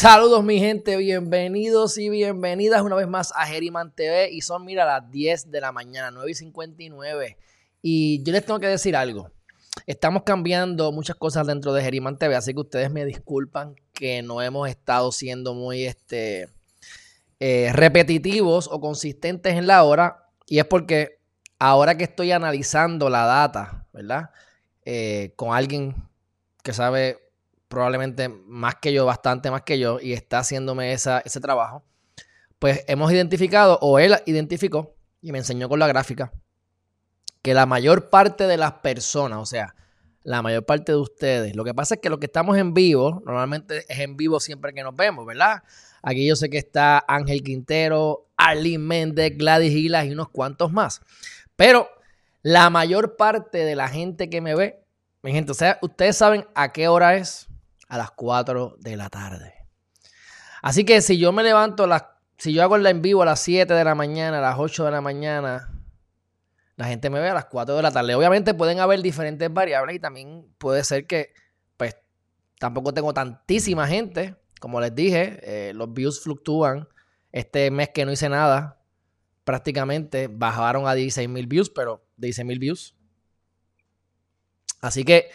Saludos mi gente, bienvenidos y bienvenidas una vez más a Geriman TV y son, mira, las 10 de la mañana, 9 y 59. Y yo les tengo que decir algo. Estamos cambiando muchas cosas dentro de Geriman TV, así que ustedes me disculpan que no hemos estado siendo muy este, eh, repetitivos o consistentes en la hora. Y es porque ahora que estoy analizando la data, ¿verdad? Eh, con alguien que sabe probablemente más que yo, bastante más que yo, y está haciéndome esa, ese trabajo, pues hemos identificado, o él identificó, y me enseñó con la gráfica, que la mayor parte de las personas, o sea, la mayor parte de ustedes, lo que pasa es que lo que estamos en vivo, normalmente es en vivo siempre que nos vemos, ¿verdad? Aquí yo sé que está Ángel Quintero, Arlene Méndez, Gladys Gilas y unos cuantos más. Pero la mayor parte de la gente que me ve, mi gente, o sea, ustedes saben a qué hora es, a las 4 de la tarde. Así que si yo me levanto, las, si yo hago el en vivo a las 7 de la mañana, a las 8 de la mañana, la gente me ve a las 4 de la tarde. Obviamente pueden haber diferentes variables y también puede ser que, pues, tampoco tengo tantísima gente. Como les dije, eh, los views fluctúan. Este mes que no hice nada, prácticamente bajaron a 16 mil views, pero 16 mil views. Así que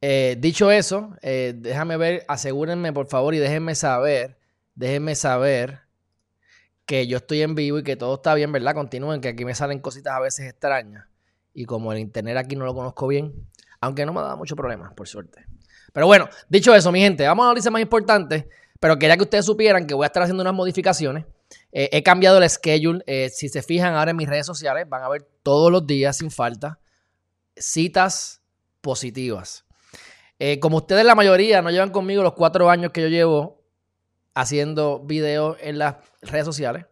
eh, dicho eso, eh, déjame ver, asegúrenme por favor y déjenme saber, déjenme saber que yo estoy en vivo y que todo está bien, ¿verdad? Continúen, que aquí me salen cositas a veces extrañas. Y como el internet aquí no lo conozco bien, aunque no me dado mucho problema, por suerte. Pero bueno, dicho eso, mi gente, vamos a la más importante. Pero quería que ustedes supieran que voy a estar haciendo unas modificaciones. Eh, he cambiado el schedule. si se fijan ahora en mis redes sociales, van a ver todos los días sin falta citas positivas. Eh, como ustedes la mayoría no llevan conmigo los cuatro años que yo llevo haciendo videos en las redes sociales,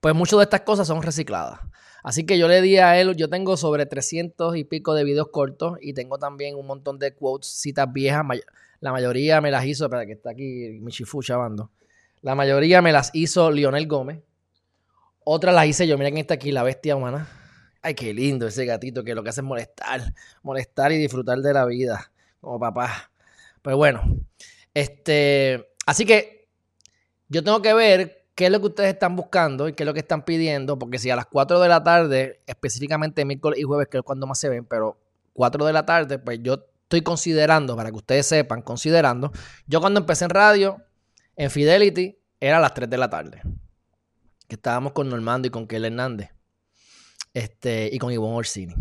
pues muchas de estas cosas son recicladas. Así que yo le di a él, yo tengo sobre 300 y pico de videos cortos y tengo también un montón de quotes, citas viejas. La mayoría me las hizo, espera que está aquí Michifu chavando. La mayoría me las hizo Lionel Gómez. Otras las hice yo. Mira quién está aquí, la bestia humana. Ay, qué lindo ese gatito que lo que hace es molestar, molestar y disfrutar de la vida como papá. Pero bueno, este, así que yo tengo que ver qué es lo que ustedes están buscando y qué es lo que están pidiendo, porque si a las 4 de la tarde, específicamente miércoles y jueves, que es cuando más se ven, pero 4 de la tarde, pues yo estoy considerando, para que ustedes sepan, considerando, yo cuando empecé en radio, en Fidelity, era a las 3 de la tarde, que estábamos con Normando y con Kelly Hernández, este, y con Ivonne Orsini.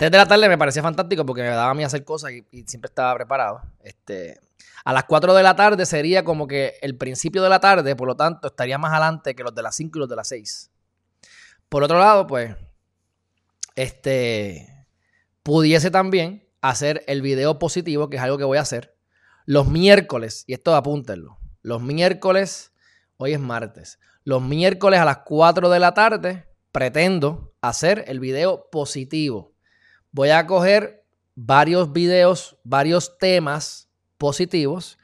3 de la tarde me parecía fantástico porque me daba a mí hacer cosas y, siempre estaba preparado. Este, a las 4 de la tarde sería como que el principio de la tarde, por lo tanto, estaría más adelante que los de las 5 y los de las 6. Por otro lado, pues, este, pudiese también hacer el video positivo, que es algo que voy a hacer, los miércoles, y esto apúntenlo, los miércoles, hoy es martes, los miércoles a las 4 de la tarde pretendo hacer el video positivo voy a coger varios videos, varios temas positivos.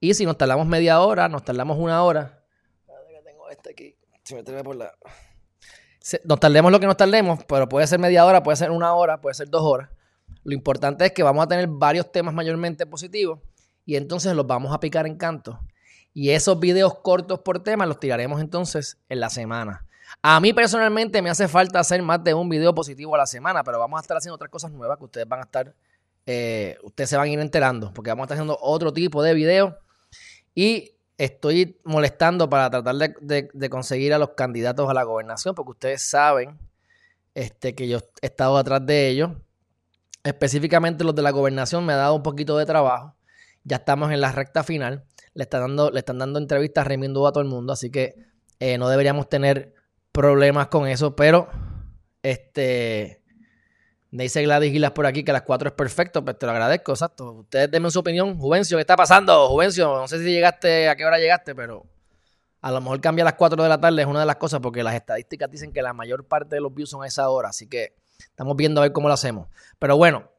Y si nos tardamos media hora, nos tardamos una hora. Tengo este aquí. Nos tardemos lo que nos tardemos, pero puede ser media hora, puede ser una hora, puede ser dos horas. Lo importante es que vamos a tener varios temas mayormente positivos y entonces los vamos a picar en canto. Y esos videos cortos por tema los tiraremos entonces en la semana. A mí personalmente me hace falta hacer más de un video positivo a la semana, pero vamos a estar haciendo otras cosas nuevas que ustedes van a estar, eh, ustedes se van a ir enterando, porque vamos a estar haciendo otro tipo de video y estoy molestando para tratar de, conseguir a los candidatos a la gobernación, porque ustedes saben este, que yo he estado atrás de ellos. Específicamente los de la gobernación me ha dado un poquito de trabajo. Ya estamos en la recta final. Le están dando, le están dando entrevistas remiendo a todo el mundo, así que eh, no deberíamos tener problemas con eso, pero este dice Gladys Gilas por aquí que las 4 es perfecto, pues te lo agradezco, exacto. Ustedes denme su opinión. Juvencio, ¿qué está pasando? Juvencio, no sé si llegaste, a qué hora llegaste, pero A lo mejor cambia a las 4 de la tarde, es una de las cosas, porque las estadísticas dicen que la mayor parte de los views son a esa hora. Así que estamos viendo a ver cómo lo hacemos. Pero bueno,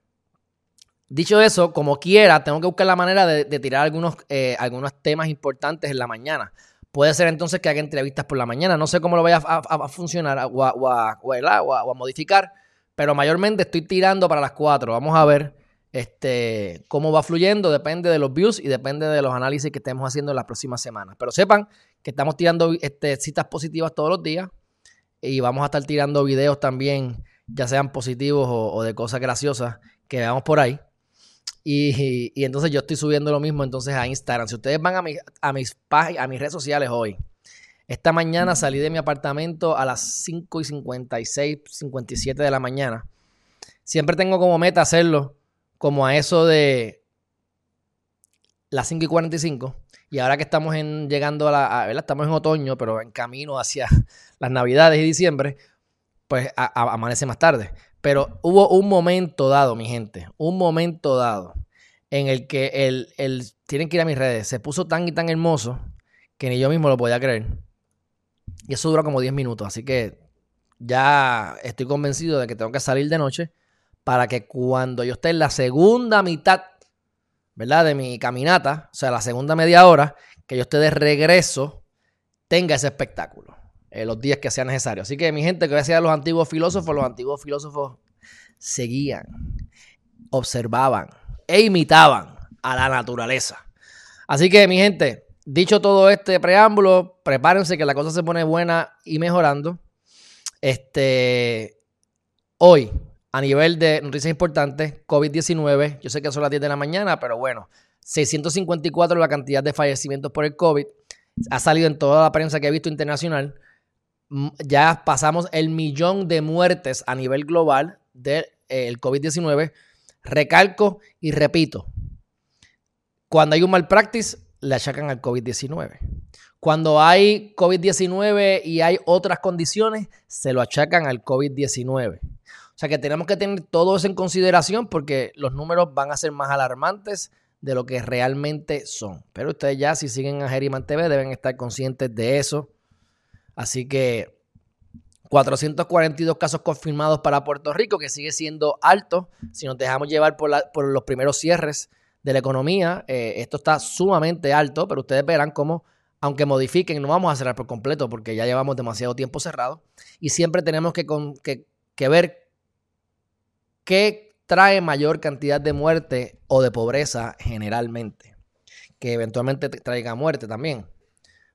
dicho eso, como quiera, tengo que buscar la manera de, tirar algunos, eh, algunos temas importantes en la mañana. Puede ser entonces que haga entrevistas por la mañana. No sé cómo lo vaya a, funcionar o a, modificar, pero mayormente estoy tirando para las 4. Vamos a ver este, cómo va fluyendo. Depende de los views y depende de los análisis que estemos haciendo en las próximas semanas. Pero sepan que estamos tirando este, citas positivas todos los días y vamos a estar tirando videos también, ya sean positivos o de cosas graciosas que veamos por ahí. Y, entonces yo estoy subiendo lo mismo entonces a Instagram. Si ustedes van a, a, mis a mis redes sociales hoy, esta mañana salí de mi apartamento a las 5 y 56, 57 de la mañana. Siempre tengo como meta hacerlo como a eso de las 5 y 45. Y ahora que estamos en, llegando a la, ¿verdad? estamos en otoño, pero en camino hacia las navidades y diciembre, pues amanece más tarde. Pero hubo un momento dado, mi gente, un momento dado en el que el, el, tienen que ir a mis redes, se puso tan y tan hermoso que ni yo mismo lo podía creer. Y eso duró como 10 minutos, así que ya estoy convencido de que tengo que salir de noche para que cuando yo esté en la segunda mitad, ¿verdad? De mi caminata, o sea, la segunda media hora, que yo esté de regreso, tenga ese espectáculo. Eh, los días que sea necesario. Así que mi gente, que decía los antiguos filósofos, los antiguos filósofos seguían, observaban e imitaban a la naturaleza. Así que mi gente, dicho todo este preámbulo, prepárense que la cosa se pone buena y mejorando. Este, hoy, a nivel de noticias importantes, COVID-19, yo sé que son las 10 de la mañana, pero bueno, 654 la cantidad de fallecimientos por el COVID. Ha salido en toda la prensa que he visto internacional ya pasamos el millón de muertes a nivel global del eh, COVID-19. Recalco y repito, cuando hay un mal practice, le achacan al COVID-19. Cuando hay COVID-19 y hay otras condiciones, se lo achacan al COVID-19. O sea que tenemos que tener todo eso en consideración porque los números van a ser más alarmantes de lo que realmente son. Pero ustedes ya si siguen a Geriman TV deben estar conscientes de eso Así que 442 casos confirmados para Puerto Rico, que sigue siendo alto. Si nos dejamos llevar por, los primeros cierres de la economía, eh, esto está sumamente alto, pero ustedes verán cómo, aunque modifiquen, no vamos a cerrar por completo porque ya llevamos demasiado tiempo cerrado. Y siempre tenemos que, que ver qué trae mayor cantidad de muerte o de pobreza generalmente, que eventualmente traiga muerte también.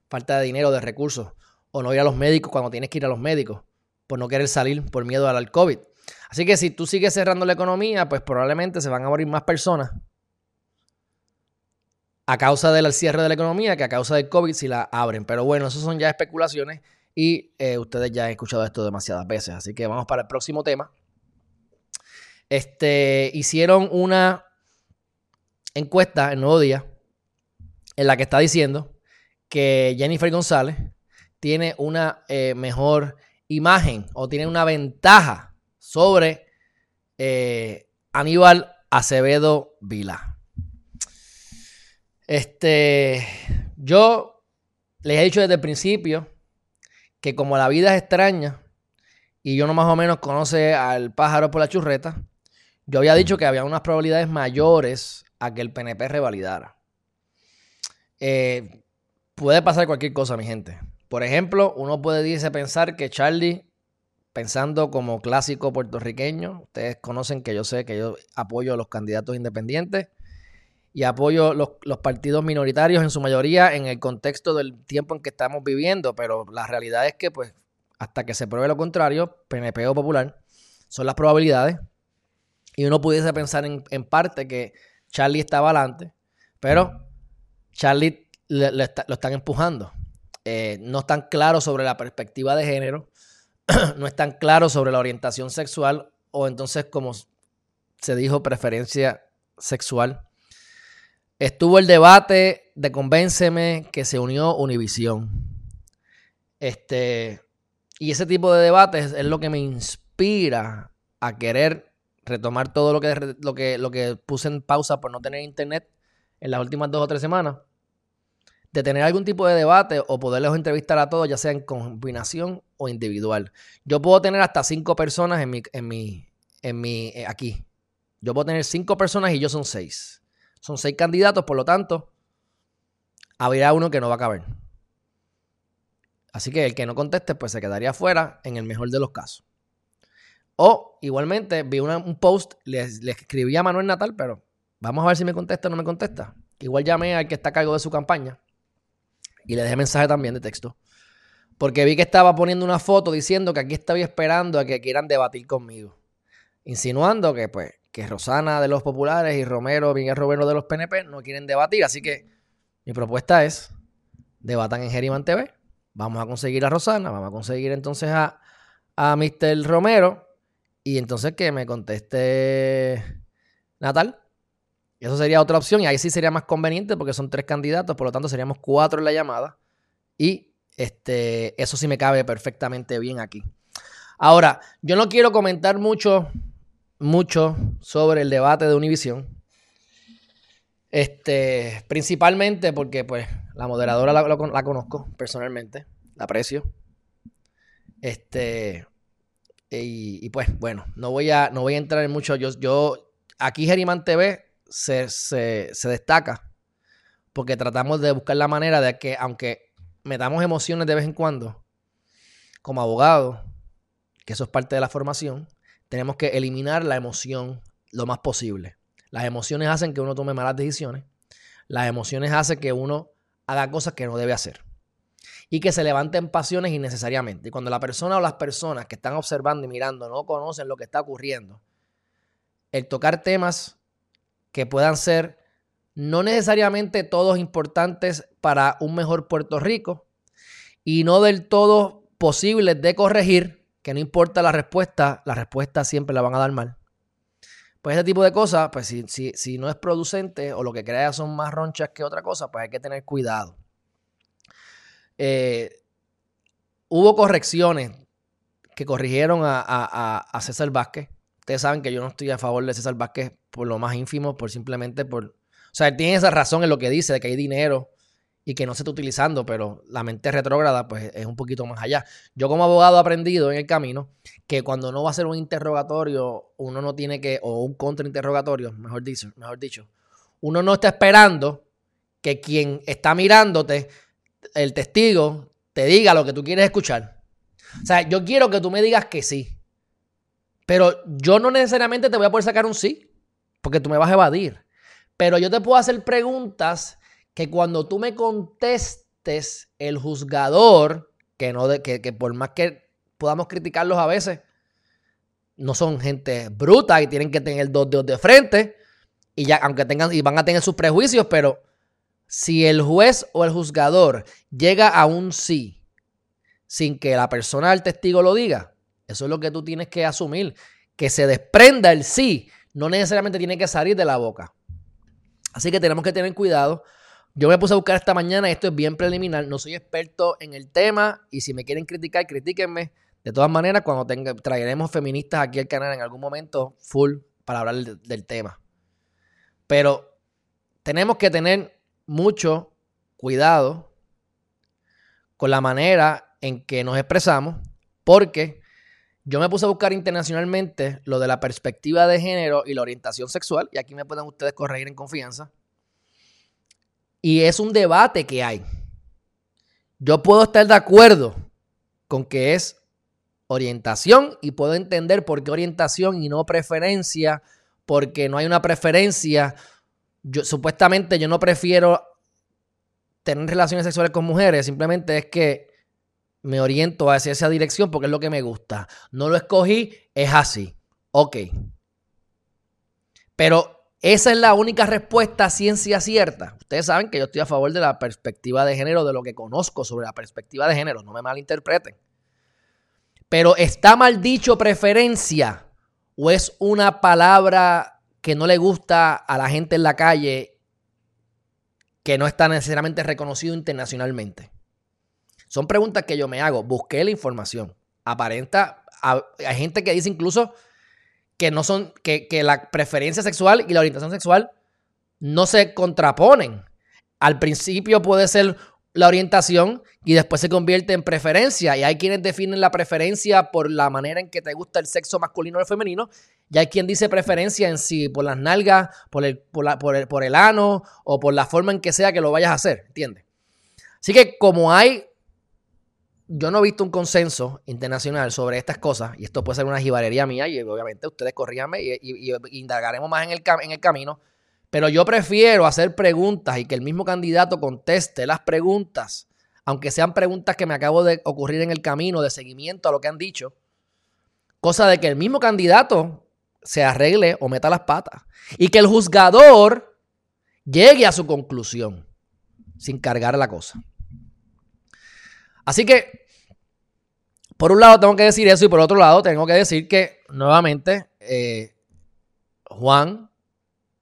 Falta de dinero, de recursos o no ir a los médicos cuando tienes que ir a los médicos por no querer salir por miedo al COVID. Así que si tú sigues cerrando la economía, pues probablemente se van a morir más personas a causa del cierre de la economía que a causa del COVID si la abren. Pero bueno, eso son ya especulaciones y eh, ustedes ya han escuchado esto demasiadas veces. Así que vamos para el próximo tema. Este, hicieron una encuesta en Nuevo Día en la que está diciendo que Jennifer González tiene una eh, mejor imagen o tiene una ventaja sobre eh, Aníbal Acevedo Vila. Este, yo les he dicho desde el principio que como la vida es extraña y yo no más o menos conoce al pájaro por la churreta, yo había dicho que había unas probabilidades mayores a que el PNP revalidara. Eh, puede pasar cualquier cosa, mi gente. Por ejemplo, uno puede pensar que Charlie, pensando como clásico puertorriqueño, ustedes conocen que yo sé que yo apoyo a los candidatos independientes y apoyo los, los partidos minoritarios en su mayoría en el contexto del tiempo en que estamos viviendo, pero la realidad es que pues hasta que se pruebe lo contrario, PNP o Popular, son las probabilidades. Y uno pudiese pensar en, parte que Charlie estaba adelante, pero Charlie lo están empujando. Eh, no están claros sobre la perspectiva de género, no están claros sobre la orientación sexual o entonces como se dijo preferencia sexual. Estuvo el debate de Convénceme que se unió Univisión. Este, y ese tipo de debates es lo que me inspira a querer retomar todo lo que, lo que, lo que puse en pausa por no tener internet en las últimas dos o tres semanas de tener algún tipo de debate o poderles entrevistar a todos, ya sea en combinación o individual. Yo puedo tener hasta cinco personas en mi, en mi, en mi, eh, aquí. Yo puedo tener cinco personas y yo son seis. Son seis candidatos, por lo tanto, habría uno que no va a caber. Así que el que no conteste, pues se quedaría fuera en el mejor de los casos. O igualmente vi un post, le, escribí a Manuel Natal, pero vamos a ver si me contesta o no me contesta. Igual llamé al que está a cargo de su campaña y le dejé mensaje también de texto. Porque vi que estaba poniendo una foto diciendo que aquí estaba esperando a que quieran debatir conmigo. Insinuando que, pues, que Rosana de los populares y Romero, Miguel Romero de los PNP no quieren debatir. Así que mi propuesta es, debatan en Geriman TV Vamos a conseguir a Rosana, vamos a conseguir entonces a, a Mr. Romero y entonces que me conteste Natal. Eso sería otra opción y ahí sí sería más conveniente porque son tres candidatos, por lo tanto seríamos cuatro en la llamada y este, eso sí me cabe perfectamente bien aquí. Ahora, yo no quiero comentar mucho, mucho sobre el debate de Univision. Este, principalmente porque, pues, la moderadora la, conozco personalmente, la aprecio. Este, y, pues, bueno, no voy a, no voy a entrar en mucho. Yo, yo aquí Geriman TV se, se destaca porque tratamos de buscar la manera de que, aunque me damos emociones de vez en cuando, como abogado, que eso es parte de la formación, tenemos que eliminar la emoción lo más posible. Las emociones hacen que uno tome malas decisiones. Las emociones hacen que uno haga cosas que no debe hacer. Y que se levanten pasiones innecesariamente. Cuando la persona o las personas que están observando y mirando no conocen lo que está ocurriendo, el tocar temas que puedan ser no necesariamente todos importantes para un mejor Puerto Rico y no del todo posibles de corregir, que no importa la respuesta, la respuesta siempre la van a dar mal. Pues ese tipo de cosas, pues si, si, no es producente o lo que crea son más ronchas que otra cosa, pues hay que tener cuidado. Eh, hubo correcciones que corrigieron a, César Vázquez. Ustedes saben que yo no estoy a favor de César Vázquez por lo más ínfimo, por simplemente por... O sea, él tiene esa razón en lo que dice, de que hay dinero y que no se está utilizando, pero la mente retrógrada pues es un poquito más allá. Yo como abogado he aprendido en el camino que cuando no va a ser un interrogatorio, uno no tiene que, o un contrainterrogatorio, mejor dicho, mejor dicho, uno no está esperando que quien está mirándote, el testigo, te diga lo que tú quieres escuchar. O sea, yo quiero que tú me digas que sí, pero yo no necesariamente te voy a poder sacar un sí, porque tú me vas a evadir. Pero yo te puedo hacer preguntas que cuando tú me contestes, el juzgador, que, no de, que, por más que podamos criticarlos a veces, no son gente bruta y tienen que tener dos dedos de frente y ya aunque tengan y van a tener sus prejuicios, pero si el juez o el juzgador llega a un sí sin que la persona el testigo lo diga, eso es lo que tú tienes que asumir, que se desprenda el sí, no necesariamente tiene que salir de la boca. Así que tenemos que tener cuidado yo me puse a buscar esta mañana, esto es bien preliminar, no soy experto en el tema y si me quieren criticar, critíquenme. De todas maneras, cuando traeremos feministas aquí al canal en algún momento, full, para hablar del, tema. Pero tenemos que tener mucho cuidado con la manera en que nos expresamos, porque yo me puse a buscar internacionalmente lo de la perspectiva de género y la orientación sexual, y aquí me pueden ustedes corregir en confianza. Y es un debate que hay. Yo puedo estar de acuerdo con que es orientación y puedo entender por qué orientación y no preferencia, porque no hay una preferencia. Yo, supuestamente yo no prefiero tener relaciones sexuales con mujeres, simplemente es que me oriento hacia esa dirección porque es lo que me gusta. No lo escogí, es así. Ok. Pero esa es la única respuesta ciencia cierta. Ustedes saben que yo estoy a favor de la perspectiva de género, de lo que conozco sobre la perspectiva de género, no me malinterpreten. Pero ¿está mal dicho preferencia o es una palabra que no le gusta a la gente en la calle que no está necesariamente reconocido internacionalmente? Son preguntas que yo me hago. Busqué la información. Aparenta, hay gente que dice incluso que no son, que, la preferencia sexual y la orientación sexual no se contraponen. al principio puede ser la orientación y después se convierte en preferencia. Y hay quienes definen la preferencia por la manera en que te gusta el sexo masculino o el femenino. Y hay quien dice preferencia en sí por las nalgas, por el, por, el, por el ano o por la forma en que sea que lo vayas a hacer. ¿Entiendes? Así que como hay yo no he visto un consenso internacional sobre estas cosas, y esto puede ser una jibarería mía, y obviamente ustedes corríanme y, y, indagaremos más en el, en el camino, pero yo prefiero hacer preguntas y que el mismo candidato conteste las preguntas, aunque sean preguntas que me acabo de ocurrir en el camino de seguimiento a lo que han dicho, cosa de que el mismo candidato se arregle o meta las patas, y que el juzgador llegue a su conclusión sin cargar la cosa. Así que, por un lado tengo que decir eso y por otro lado tengo que decir que nuevamente eh, Juan,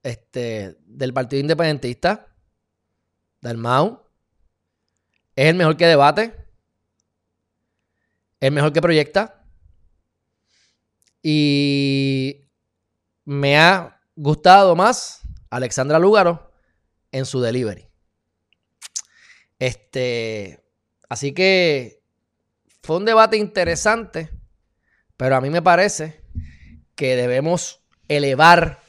este, del Partido Independentista, del MAU, es el mejor que debate, el mejor que proyecta y me ha gustado más Alexandra Lúgaro en su delivery. Este, Así que fue un debate interesante, pero a mí me parece que debemos elevar,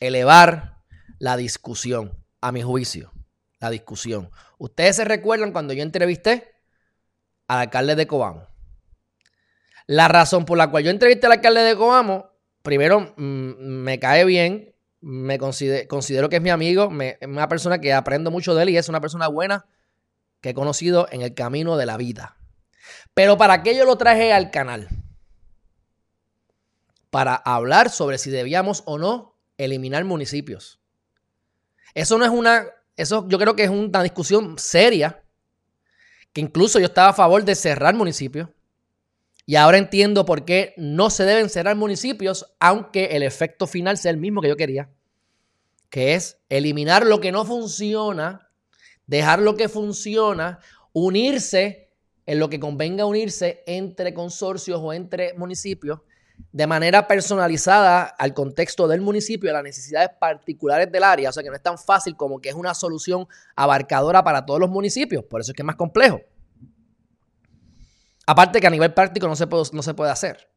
elevar la discusión, a mi juicio, la discusión. Ustedes se recuerdan cuando yo entrevisté al alcalde de Cobamo. La razón por la cual yo entrevisté al alcalde de Cobamo, primero mm, me cae bien, me considero, que es mi amigo, es una persona que aprendo mucho de él y es una persona buena que he conocido en el camino de la vida. Pero ¿para qué yo lo traje al canal? Para hablar sobre si debíamos o no eliminar municipios. Eso no es una, eso yo creo que es una discusión seria, que incluso yo estaba a favor de cerrar municipios. Y ahora entiendo por qué no se deben cerrar municipios, aunque el efecto final sea el mismo que yo quería, que es eliminar lo que no funciona dejar lo que funciona, unirse en lo que convenga unirse entre consorcios o entre municipios de manera personalizada al contexto del municipio, a las necesidades particulares del área. O sea que no es tan fácil como que es una solución abarcadora para todos los municipios. Por eso es que es más complejo. Aparte que a nivel práctico no se puede, no se puede hacer,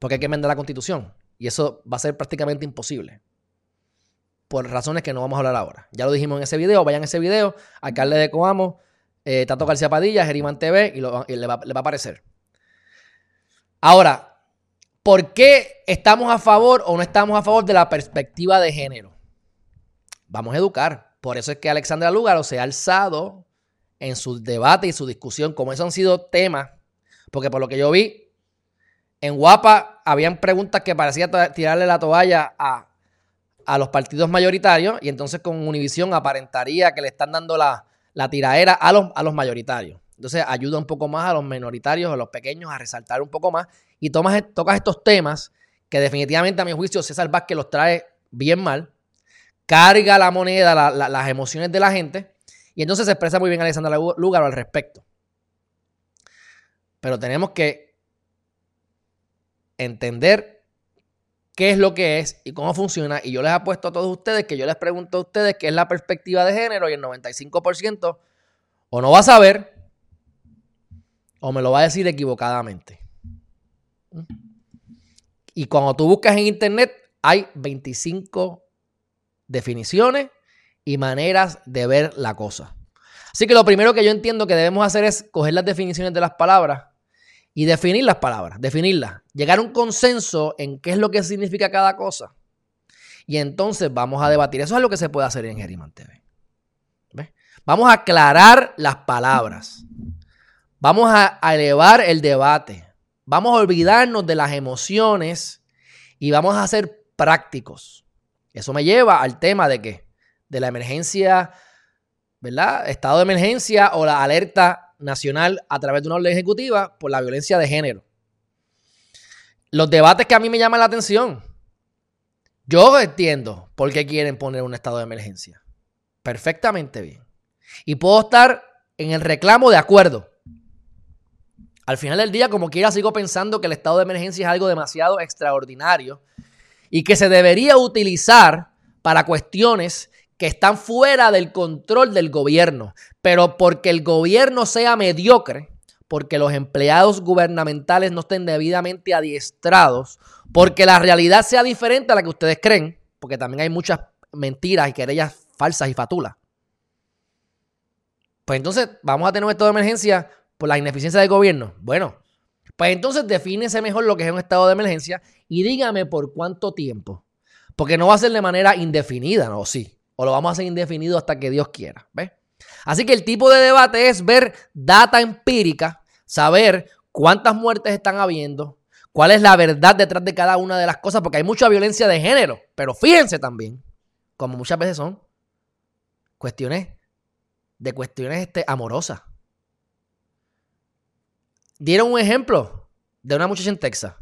porque hay que enmendar la constitución. Y eso va a ser prácticamente imposible por razones que no vamos a hablar ahora. Ya lo dijimos en ese video, vayan a ese video, alcalde de Coamo, eh, Tato García Padilla, Geriman TV, y, le, va, a aparecer. Ahora, ¿por qué estamos a favor o no estamos a favor de la perspectiva de género? Vamos a educar. Por eso es que Alexandra Lugaro se ha alzado en su debate y su discusión, como esos han sido temas, porque por lo que yo vi, en Guapa habían preguntas que parecía tirarle la toalla a a los partidos mayoritarios y entonces con Univisión aparentaría que le están dando la, la a los, a los mayoritarios. Entonces ayuda un poco más a los minoritarios, a los pequeños a resaltar un poco más y tomas, tocas estos temas que definitivamente a mi juicio César Vázquez los trae bien mal, carga la moneda, las emociones de la gente y entonces se expresa muy bien Alexandra Lugaro al respecto. Pero tenemos que entender qué es lo que es y cómo funciona. Y yo les apuesto a todos ustedes que yo les pregunto a ustedes qué es la perspectiva de género y el 95% o no va a saber o me lo va a decir equivocadamente. Y cuando tú buscas en internet hay 25 definiciones y maneras de ver la cosa. Así que lo primero que yo entiendo que debemos hacer es coger las definiciones de las palabras y definir las palabras, definirlas, llegar a un consenso en qué es lo que significa cada cosa. Y entonces vamos a debatir. Eso es lo que se puede hacer en Geriman TV. Vamos a aclarar las palabras. Vamos a, elevar el debate. Vamos a olvidarnos de las emociones y vamos a ser prácticos. Eso me lleva al tema de que de la emergencia, ¿verdad? Estado de emergencia o la alerta nacional a través de una orden ejecutiva por la violencia de género. Los debates que a mí me llaman la atención. Yo entiendo por qué quieren poner un estado de emergencia. Perfectamente bien. Y puedo estar en el reclamo de acuerdo. Al final del día, como quiera, sigo pensando que el estado de emergencia es algo demasiado extraordinario y que se debería utilizar para cuestiones que están fuera del control del gobierno. Pero porque el gobierno sea mediocre, porque los empleados gubernamentales no estén debidamente adiestrados, porque la realidad sea diferente a la que ustedes creen, porque también hay muchas mentiras y querellas falsas y fatulas. Pues entonces vamos a tener un estado de emergencia por la ineficiencia del gobierno. Bueno, pues entonces defínese mejor lo que es un estado de emergencia y dígame por cuánto tiempo. Porque no va a ser de manera indefinida, ¿no? Sí. O lo vamos a hacer indefinido hasta que Dios quiera. ¿Ves? Así que el tipo de debate es ver data empírica, saber cuántas muertes están habiendo, cuál es la verdad detrás de cada una de las cosas, porque hay mucha violencia de género. Pero fíjense también, como muchas veces son, cuestiones de cuestiones este, amorosas. Dieron un ejemplo de una muchacha en Texas.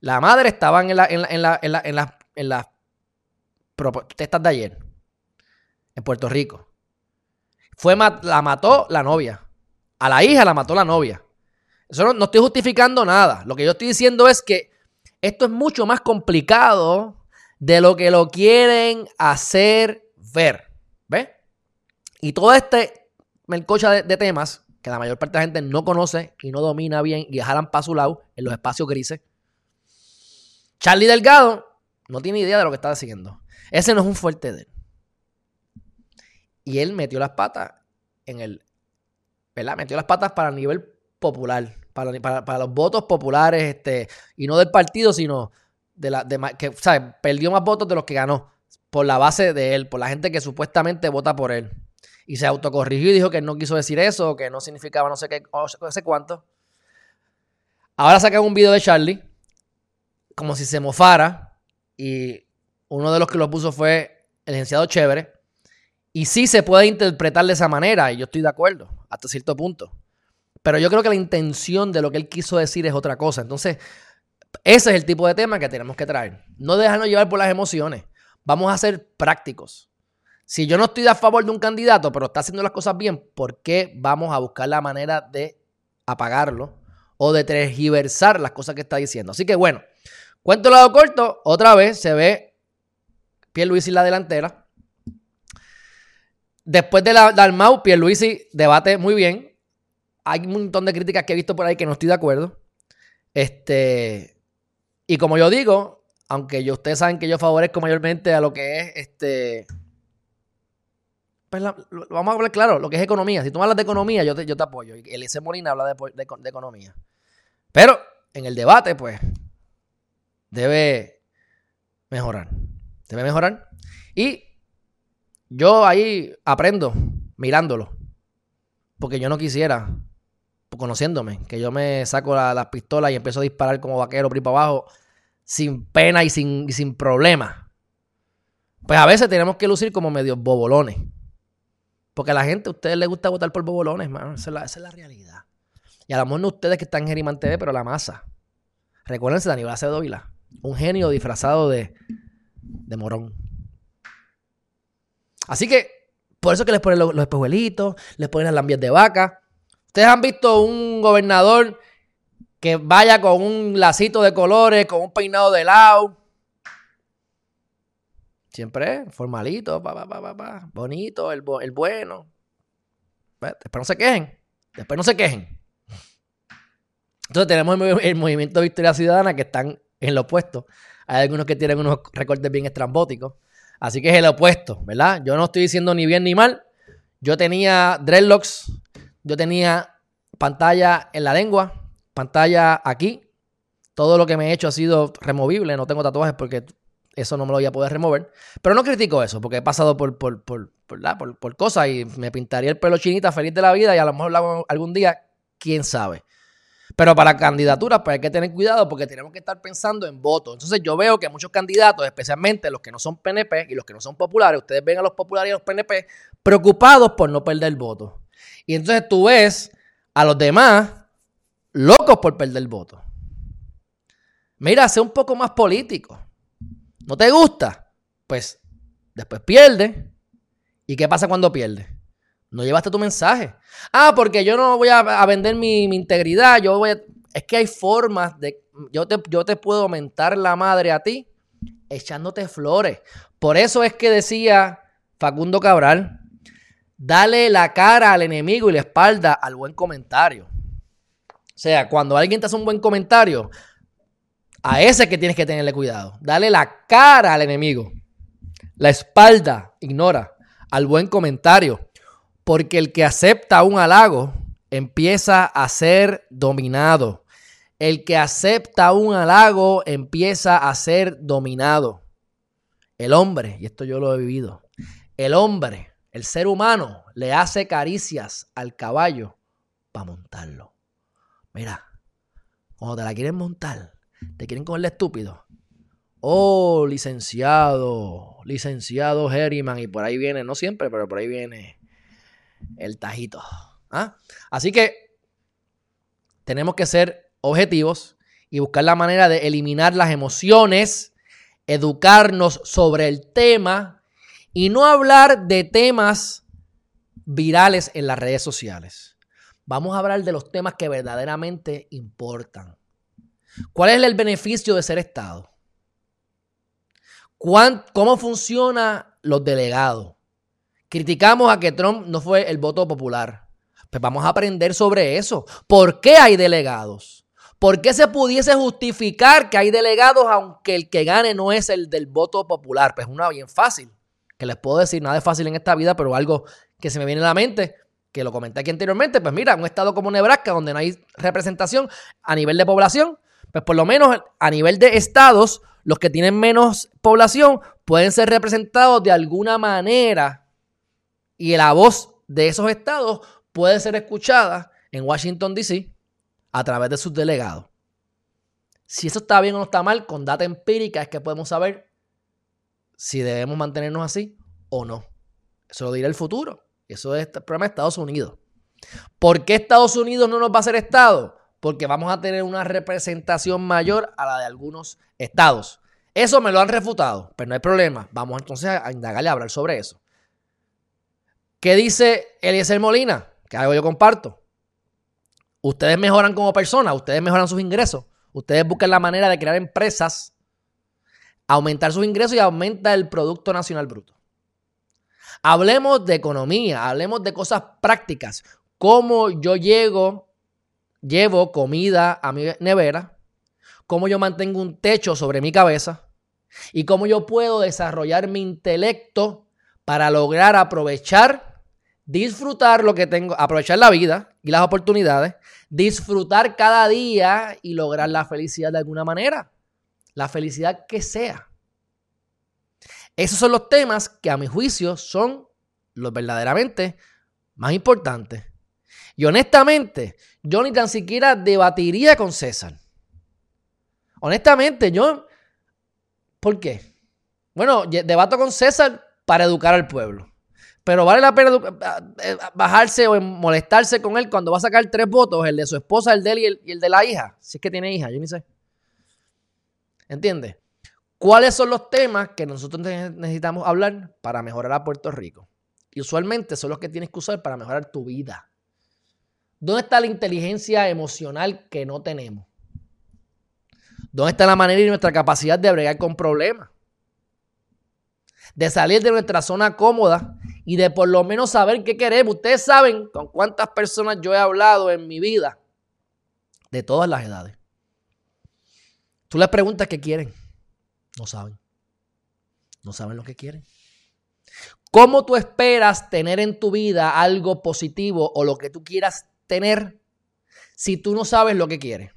La madre estaba en, la, en, la, en, la, en, la, en las protestas de ayer, en Puerto Rico. Fue, la mató la novia. A la hija la mató la novia. Eso no, estoy justificando nada. Lo que yo estoy diciendo es que esto es mucho más complicado de lo que lo quieren hacer ver. ¿Ves? Y todo este melcocha de, temas que la mayor parte de la gente no conoce y no domina bien y dejarán para su lado en los espacios grises. Charlie Delgado no tiene idea de lo que está haciendo. Ese no es un fuerte de él. Y él metió las patas en el. ¿Verdad? Metió las patas para el nivel popular. Para, los votos populares, este, y no del partido, sino de la. Que, ¿sabes? Perdió más votos de los que ganó. Por la base de él, por la gente que supuestamente vota por él y se autocorrigió y dijo que no quiso decir eso, que no significaba no sé qué, no sé cuánto. Ahora sacan un video de Charlie, como si se mofara, y uno de los que lo puso fue el licenciado Chévere. Y sí se puede interpretar de esa manera, y yo estoy de acuerdo, hasta cierto punto. Pero yo creo que la intención de lo que él quiso decir es otra cosa. Entonces, ese es el tipo de tema que tenemos que traer. No dejarnos llevar por las emociones. Vamos a ser prácticos. Si yo no estoy a favor de un candidato, pero está haciendo las cosas bien, ¿por qué vamos a buscar la manera de apagarlo o de tergiversar las cosas que está diciendo? Así que bueno, cuento lado corto, otra vez se ve Pierluisi en la delantera. Después de la Dalmau, Pierluisi debate muy bien. Hay un montón de críticas que he visto por ahí que no estoy de acuerdo. Este, y como yo digo, aunque yo, ustedes saben que yo favorezco mayormente a lo que es este pues vamos a hablar claro, lo que es economía. Si tú hablas de economía, yo te, yo te apoyo. Y Elise Molina habla de, de, economía. Pero en el debate, pues, debe mejorar. Debe mejorar. Y yo ahí aprendo mirándolo. Porque yo no quisiera, conociéndome, que yo me saco las la pistolas y empiezo a disparar como vaquero por para abajo sin pena y sin, y sin problema. Pues a veces tenemos que lucir como medios bobolones. Porque a la gente, a ustedes les gusta votar por bobolones, mano. Esa es, la, realidad. Y a lo mejor no ustedes que están en Geriman TV, pero la masa. Recuérdense de Aníbal Acevedo Vila. Un genio disfrazado de, de morón. Así que, por eso que les ponen los, espejuelitos, les ponen las lambias de vaca. Ustedes han visto un gobernador que vaya con un lacito de colores, con un peinado de lado, Siempre formalito, pa, pa, pa, bonito, el, el bueno. Pues, después no se quejen. Después no se quejen. Entonces tenemos el, movimiento Victoria Ciudadana que están en lo opuesto. Hay algunos que tienen unos recortes bien estrambóticos. Así que es el opuesto, ¿verdad? Yo no estoy diciendo ni bien ni mal. Yo tenía dreadlocks, yo tenía pantalla en la lengua, pantalla aquí. Todo lo que me he hecho ha sido removible. No tengo tatuajes porque eso no me lo voy a poder remover. Pero no critico eso, porque he pasado por, por, por, por, cosas y me pintaría el pelo chinita feliz de la vida y a lo mejor algún día, quién sabe. Pero para candidaturas, pues hay que tener cuidado porque tenemos que estar pensando en votos. Entonces yo veo que muchos candidatos, especialmente los que no son PNP y los que no son populares, ustedes ven a los populares y a los PNP preocupados por no perder el voto. Y entonces tú ves a los demás locos por perder el voto. Mira, sé un poco más político. ¿No te gusta? Pues después pierde. ¿Y qué pasa cuando pierde? No llevaste tu mensaje. Ah, porque yo no voy a, vender mi, integridad. Yo voy Es que hay formas de. Yo te, yo te puedo aumentar la madre a ti echándote flores. Por eso es que decía Facundo Cabral, dale la cara al enemigo y la espalda al buen comentario. O sea, cuando alguien te hace un buen comentario, a ese que tienes que tenerle cuidado. Dale la cara al enemigo. La espalda, ignora, al buen comentario. Porque el que acepta un halago empieza a ser dominado. El que acepta un halago empieza a ser dominado. El hombre, y esto yo lo he vivido, el hombre, el ser humano, le hace caricias al caballo para montarlo. Mira, cuando te la quieren montar, te quieren cogerle estúpido. Oh, licenciado, licenciado Herriman, y por ahí viene, no siempre, pero por ahí viene el tajito. ¿Ah? Así que tenemos que ser objetivos y buscar la manera de eliminar las emociones, educarnos sobre el tema y no hablar de temas virales en las redes sociales. Vamos a hablar de los temas que verdaderamente importan. ¿Cuál es el beneficio de ser Estado? ¿Cómo funcionan los delegados? Criticamos a que Trump no fue el voto popular. Pues vamos a aprender sobre eso. ¿Por qué hay delegados? ¿Por qué se pudiese justificar que hay delegados aunque el que gane no es el del voto popular? Pues una bien fácil, que les puedo decir, nada es fácil en esta vida, pero algo que se me viene a la mente, que lo comenté aquí anteriormente, pues mira, un estado como Nebraska, donde no hay representación a nivel de población, pues por lo menos a nivel de estados, los que tienen menos población pueden ser representados de alguna manera y la voz de esos estados puede ser escuchada en Washington, D.C. a través de sus delegados. Si eso está bien o no está mal, con data empírica es que podemos saber si debemos mantenernos así o no. Eso lo dirá el futuro. Eso es el problema de Estados Unidos. ¿Por qué Estados Unidos no nos va a ser Estado? porque vamos a tener una representación mayor a la de algunos estados. Eso me lo han refutado, pero no hay problema. Vamos entonces a indagarle a hablar sobre eso. ¿Qué dice Eliezer Molina? Que algo yo comparto. Ustedes mejoran como personas, ustedes mejoran sus ingresos, ustedes buscan la manera de crear empresas, aumentar sus ingresos y aumentar el Producto Nacional Bruto. Hablemos de economía, hablemos de cosas prácticas. Cómo yo llego llevo comida a mi nevera, cómo yo mantengo un techo sobre mi cabeza y cómo yo puedo desarrollar mi intelecto para lograr aprovechar, disfrutar lo que tengo, aprovechar la vida y las oportunidades, disfrutar cada día y lograr la felicidad de alguna manera, la felicidad que sea. Esos son los temas que a mi juicio son los verdaderamente más importantes. Y honestamente, yo ni tan siquiera debatiría con César. Honestamente, yo... ¿Por qué? Bueno, debato con César para educar al pueblo. Pero vale la pena eh, bajarse o molestarse con él cuando va a sacar tres votos, el de su esposa, el de él y el, y el de la hija. Si es que tiene hija, yo ni sé. ¿Entiendes? ¿Cuáles son los temas que nosotros necesitamos hablar para mejorar a Puerto Rico? Y usualmente son los que tienes que usar para mejorar tu vida. ¿Dónde está la inteligencia emocional que no tenemos? ¿Dónde está la manera y nuestra capacidad de bregar con problemas? De salir de nuestra zona cómoda y de por lo menos saber qué queremos. Ustedes saben con cuántas personas yo he hablado en mi vida, de todas las edades. Tú les preguntas qué quieren. No saben. No saben lo que quieren. ¿Cómo tú esperas tener en tu vida algo positivo o lo que tú quieras tener si tú no sabes lo que quieres?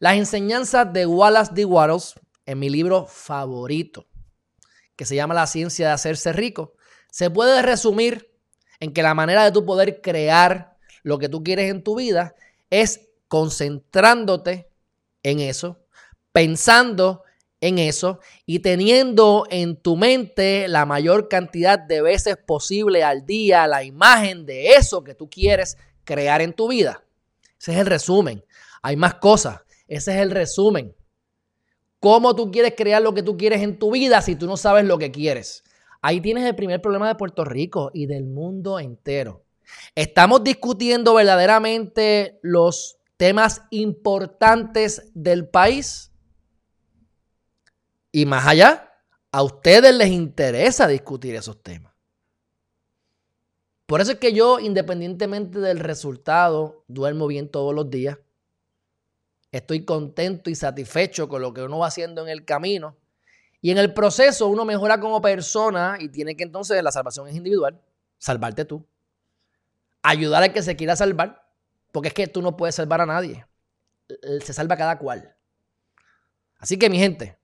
Las enseñanzas de Wallace D. Wattles en mi libro favorito, que se llama La ciencia de hacerse rico, se puede resumir en que la manera de tú poder crear lo que tú quieres en tu vida es concentrándote en eso, pensando en eso y teniendo en tu mente la mayor cantidad de veces posible al día la imagen de eso que tú quieres crear en tu vida. Ese es el resumen. Hay más cosas. Ese es el resumen. ¿Cómo tú quieres crear lo que tú quieres en tu vida si tú no sabes lo que quieres? Ahí tienes el primer problema de Puerto Rico y del mundo entero. Estamos discutiendo verdaderamente los temas importantes del país. Y más allá, a ustedes les interesa discutir esos temas. Por eso es que yo, independientemente del resultado, duermo bien todos los días. Estoy contento y satisfecho con lo que uno va haciendo en el camino. Y en el proceso uno mejora como persona y tiene que entonces, la salvación es individual, salvarte tú. Ayudar al que se quiera salvar, porque es que tú no puedes salvar a nadie. Se salva cada cual. Así que mi gente,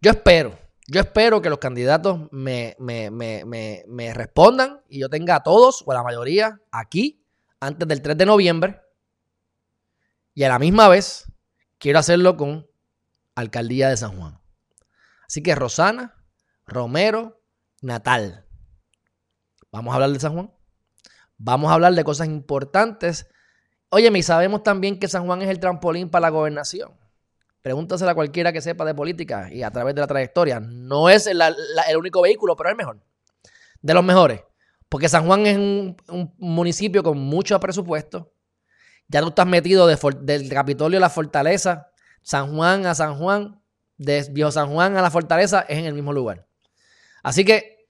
yo espero, yo espero que los candidatos me, me, respondan y yo tenga a todos o a la mayoría aquí antes del 3 de noviembre. Y a la misma vez quiero hacerlo con Alcaldía de San Juan. Así que Rosana, Romero, Natal. Vamos a hablar de San Juan. Vamos a hablar de cosas importantes. Oye, y sabemos también que San Juan es el trampolín para la gobernación. Pregúntasela a cualquiera que sepa de política y a través de la trayectoria. No es el, único vehículo, pero es el mejor. De los mejores. Porque San Juan es un, municipio con mucho presupuesto. Ya tú estás metido del Capitolio a la Fortaleza. San Juan a San Juan. De Viejo San Juan a la Fortaleza es en el mismo lugar. Así que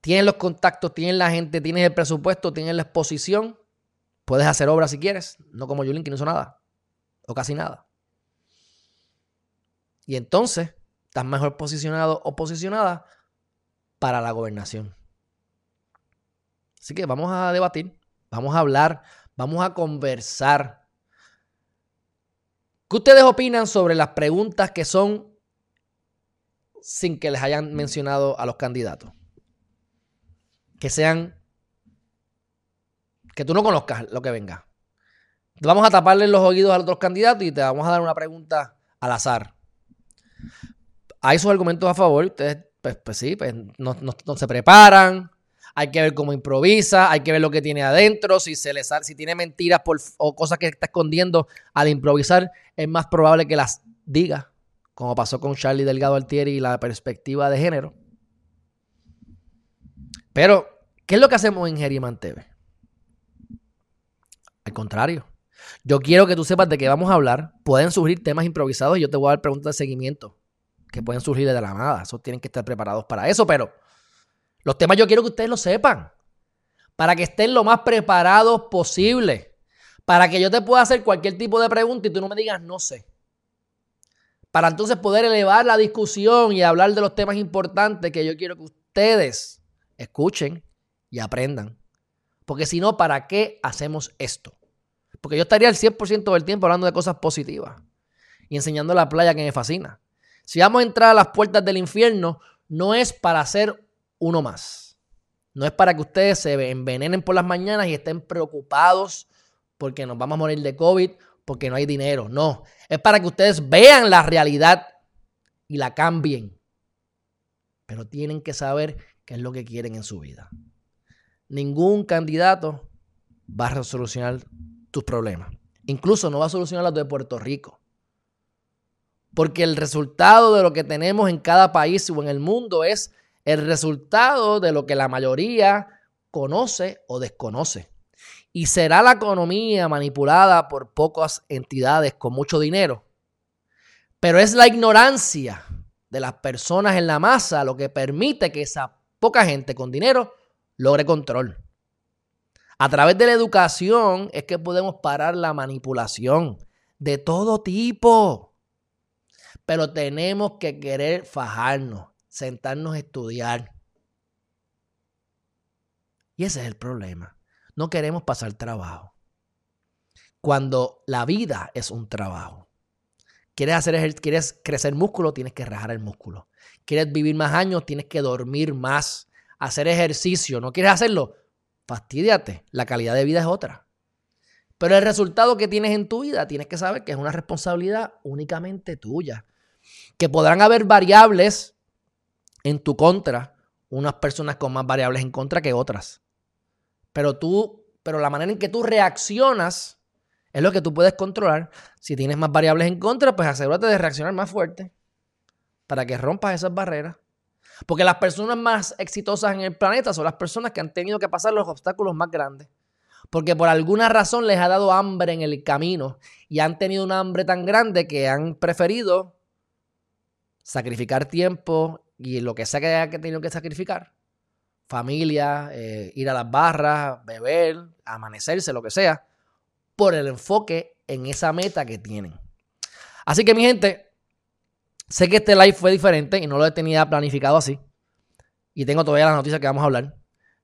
tienes los contactos, tienes la gente, tienes el presupuesto, tienes la exposición. Puedes hacer obras si quieres. No como Yulín que no hizo nada. O casi nada. Y entonces estás mejor posicionado o posicionada para la gobernación. Así que vamos a debatir, vamos a hablar, vamos a conversar. ¿Qué ustedes opinan sobre las preguntas que son sin que les hayan mencionado a los candidatos? Que sean que tú no conozcas lo que venga. Vamos a taparle los oídos a los otros candidatos y te vamos a dar una pregunta al azar hay sus argumentos a favor, ustedes, pues, pues sí, pues no, se preparan, hay que ver cómo improvisa, hay que ver lo que tiene adentro, si, se le si tiene mentiras o cosas que está escondiendo al improvisar, es más probable que las diga, como pasó con Charlie Delgado Altieri y la perspectiva de género. Pero, ¿qué es lo que hacemos en Geriman TV? Al contrario. Yo quiero que tú sepas de qué vamos a hablar. Pueden surgir temas improvisados y yo te voy a dar preguntas de seguimiento que pueden surgir de la nada. Eso tienen que estar preparados para eso, pero los temas yo quiero que ustedes lo sepan. Para que estén lo más preparados posible. Para que yo te pueda hacer cualquier tipo de pregunta y tú no me digas no sé. Para entonces poder elevar la discusión y hablar de los temas importantes que yo quiero que ustedes escuchen y aprendan. Porque si no, ¿para qué hacemos esto? Porque yo estaría el 100% del tiempo hablando de cosas positivas y enseñando la playa que me fascina. Si vamos a entrar a las puertas del infierno, no es para ser uno más. No es para que ustedes se envenenen por las mañanas y estén preocupados porque nos vamos a morir de COVID, porque no hay dinero. No, es para que ustedes vean la realidad y la cambien. Pero tienen que saber qué es lo que quieren en su vida. Ningún candidato va a solucionar tus problemas. Incluso no va a solucionar los de Puerto Rico. Porque el resultado de lo que tenemos en cada país o en el mundo es el resultado de lo que la mayoría conoce o desconoce. Y será la economía manipulada por pocas entidades con mucho dinero. Pero es la ignorancia de las personas en la masa lo que permite que esa poca gente con dinero logre control. A través de la educación es que podemos parar la manipulación de todo tipo. Pero tenemos que querer fajarnos, sentarnos a estudiar. Y ese es el problema. No queremos pasar trabajo. Cuando la vida es un trabajo. Quieres, hacer, quieres crecer músculo, tienes que rajar el músculo. Quieres vivir más años, tienes que dormir más. Hacer ejercicio, ¿no quieres hacerlo? Fastidiate. La calidad de vida es otra. Pero el resultado que tienes en tu vida, tienes que saber que es una responsabilidad únicamente tuya que podrán haber variables en tu contra, unas personas con más variables en contra que otras. Pero tú, pero la manera en que tú reaccionas es lo que tú puedes controlar. Si tienes más variables en contra, pues asegúrate de reaccionar más fuerte para que rompas esas barreras. Porque las personas más exitosas en el planeta son las personas que han tenido que pasar los obstáculos más grandes. Porque por alguna razón les ha dado hambre en el camino y han tenido un hambre tan grande que han preferido sacrificar tiempo y lo que sea que haya tenido que sacrificar familia, eh, ir a las barras, beber, amanecerse, lo que sea, por el enfoque en esa meta que tienen. Así que mi gente, sé que este live fue diferente y no lo tenía planificado así. Y tengo todavía las noticias que vamos a hablar.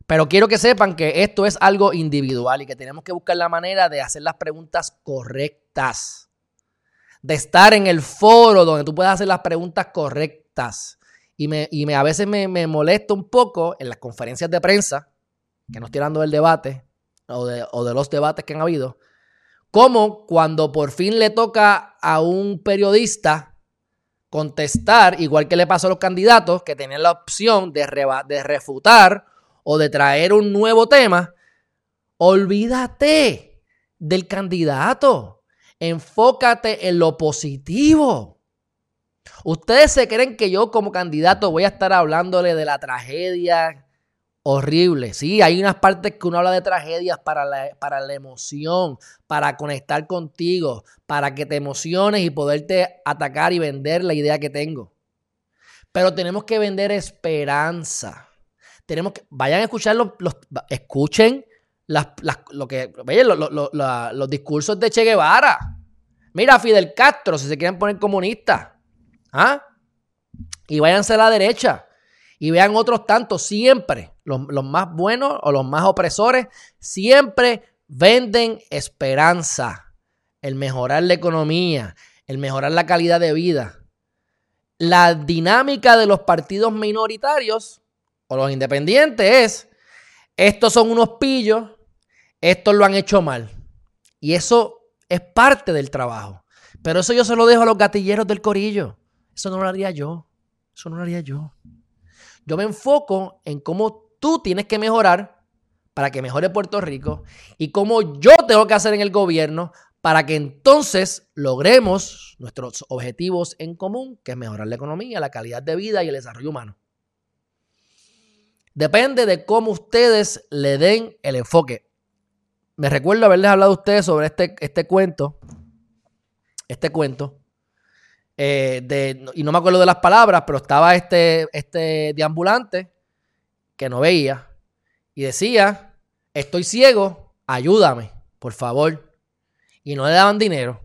Pero quiero que sepan que esto es algo individual y que tenemos que buscar la manera de hacer las preguntas correctas. De estar en el foro donde tú puedas hacer las preguntas correctas. Y, me, me a veces me, me molesta un poco en las conferencias de prensa, que no estoy hablando del debate o de, o de los debates que han habido, como cuando por fin le toca a un periodista contestar, igual que le pasó a los candidatos que tenían la opción de, de refutar o de traer un nuevo tema, olvídate del candidato. Enfócate en lo positivo. Ustedes se creen que yo como candidato voy a estar hablándole de la tragedia horrible. Sí, hay unas partes que uno habla de tragedias para la, para la emoción, para conectar contigo, para que te emociones y poderte atacar y vender la idea que tengo. Pero tenemos que vender esperanza. Tenemos que, vayan a escuchar los, escuchen las, lo que, los discursos de Che Guevara. Mira, Fidel Castro, si se quieren poner comunistas. ¿Ah? Y váyanse a la derecha. Y vean otros tantos, siempre, los, más buenos o los más opresores, siempre venden esperanza, el mejorar la economía, el mejorar la calidad de vida. La dinámica de los partidos minoritarios o los independientes es, estos son unos pillos, estos lo han hecho mal. Y eso es parte del trabajo. Pero eso yo se lo dejo a los gatilleros del corillo. Eso no lo haría yo. Eso no lo haría yo. Yo me enfoco en cómo tú tienes que mejorar para que mejore Puerto Rico y cómo yo tengo que hacer en el gobierno para que entonces logremos nuestros objetivos en común, que es mejorar la economía, la calidad de vida y el desarrollo humano. Depende de cómo ustedes le den el enfoque. Me recuerdo haberles hablado a ustedes sobre este, este cuento, este cuento, eh, y no me acuerdo de las palabras, pero estaba este, este deambulante que no veía y decía, estoy ciego, ayúdame, por favor. Y no le daban dinero.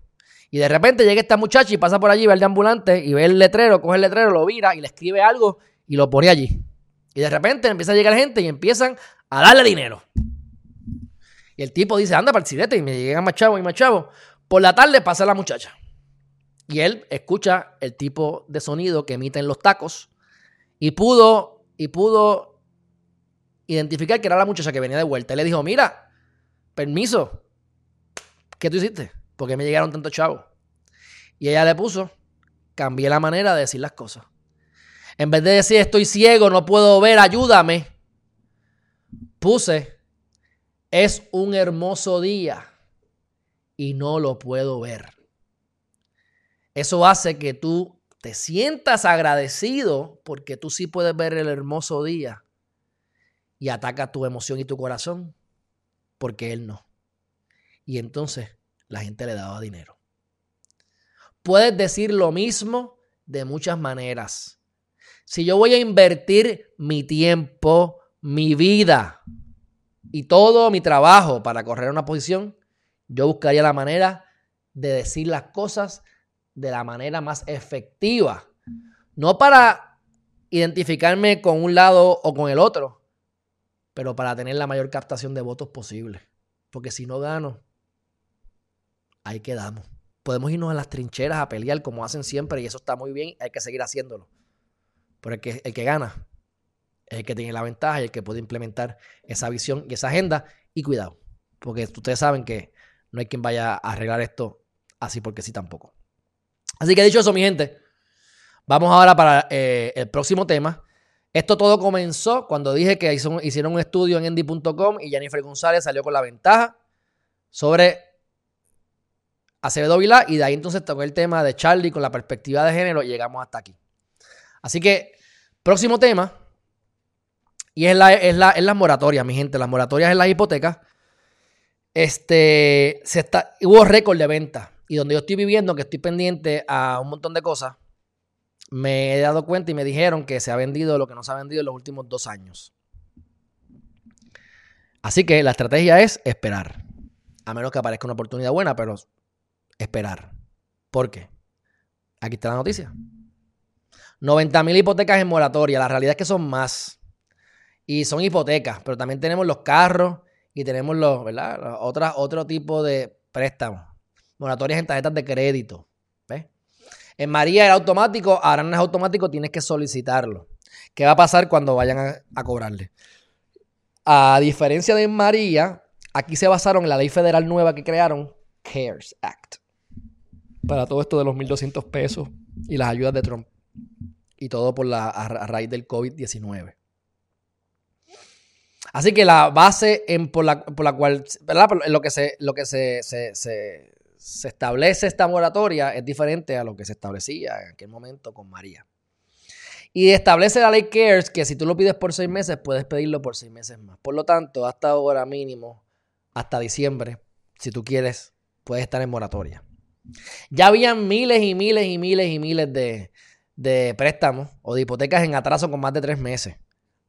Y de repente llega esta muchacha y pasa por allí, ve al deambulante y ve el letrero, coge el letrero, lo vira y le escribe algo y lo pone allí. Y de repente empieza a llegar gente y empiezan a darle dinero. Y el tipo dice, anda para el y me llegan más chavos y más chavos. Por la tarde pasa la muchacha. Y él escucha el tipo de sonido que emiten los tacos y pudo, y pudo identificar que era la muchacha que venía de vuelta. Y le dijo, mira, permiso, ¿qué tú hiciste? ¿Por qué me llegaron tantos chavos? Y ella le puso, cambié la manera de decir las cosas. En vez de decir estoy ciego, no puedo ver, ayúdame, puse, es un hermoso día y no lo puedo ver. Eso hace que tú te sientas agradecido porque tú sí puedes ver el hermoso día y ataca tu emoción y tu corazón porque él no. Y entonces la gente le daba dinero. Puedes decir lo mismo de muchas maneras. Si yo voy a invertir mi tiempo, mi vida y todo mi trabajo para correr una posición, yo buscaría la manera de decir las cosas de la manera más efectiva. No para identificarme con un lado o con el otro, pero para tener la mayor captación de votos posible. Porque si no gano, ahí quedamos. Podemos irnos a las trincheras a pelear como hacen siempre y eso está muy bien, hay que seguir haciéndolo. Pero el que, gana es el que tiene la ventaja y el que puede implementar esa visión y esa agenda. Y cuidado, porque ustedes saben que no hay quien vaya a arreglar esto así porque sí tampoco. Así que dicho eso, mi gente, vamos ahora para eh, el próximo tema. Esto todo comenzó cuando dije que hicieron un estudio en endy.com y Jennifer González salió con la ventaja sobre Acevedo Vilá y de ahí entonces tocó el tema de Charlie con la perspectiva de género y llegamos hasta aquí. Así que, próximo tema, y es, la, es, la, es las moratorias, mi gente, las moratorias en las hipotecas. Este, se está, hubo récord de venta y donde yo estoy viviendo, que estoy pendiente a un montón de cosas, me he dado cuenta y me dijeron que se ha vendido lo que no se ha vendido en los últimos dos años. Así que la estrategia es esperar. A menos que aparezca una oportunidad buena, pero esperar. ¿Por qué? Aquí está la noticia. 90 mil hipotecas en moratoria. La realidad es que son más. Y son hipotecas, pero también tenemos los carros y tenemos los, ¿verdad? otro tipo de préstamos. Moratorias en tarjetas de crédito. ¿Ves? En María era automático, ahora no es automático, tienes que solicitarlo. ¿Qué va a pasar cuando vayan a, cobrarle? A diferencia de María, aquí se basaron en la ley federal nueva que crearon, CARES Act. Para todo esto de los 1.200 pesos y las ayudas de Trump. Y todo por la, a, raíz del COVID-19. Así que la base en, por, la, cual, ¿verdad? lo que, se, lo que se, establece esta moratoria es diferente a lo que se establecía en aquel momento con María. Y establece la ley CARES que si tú lo pides por seis meses, puedes pedirlo por seis meses más. Por lo tanto, hasta ahora mínimo, hasta diciembre, si tú quieres, puedes estar en moratoria. Ya habían miles y miles y miles y miles de, de préstamos o de hipotecas en atraso con más de tres meses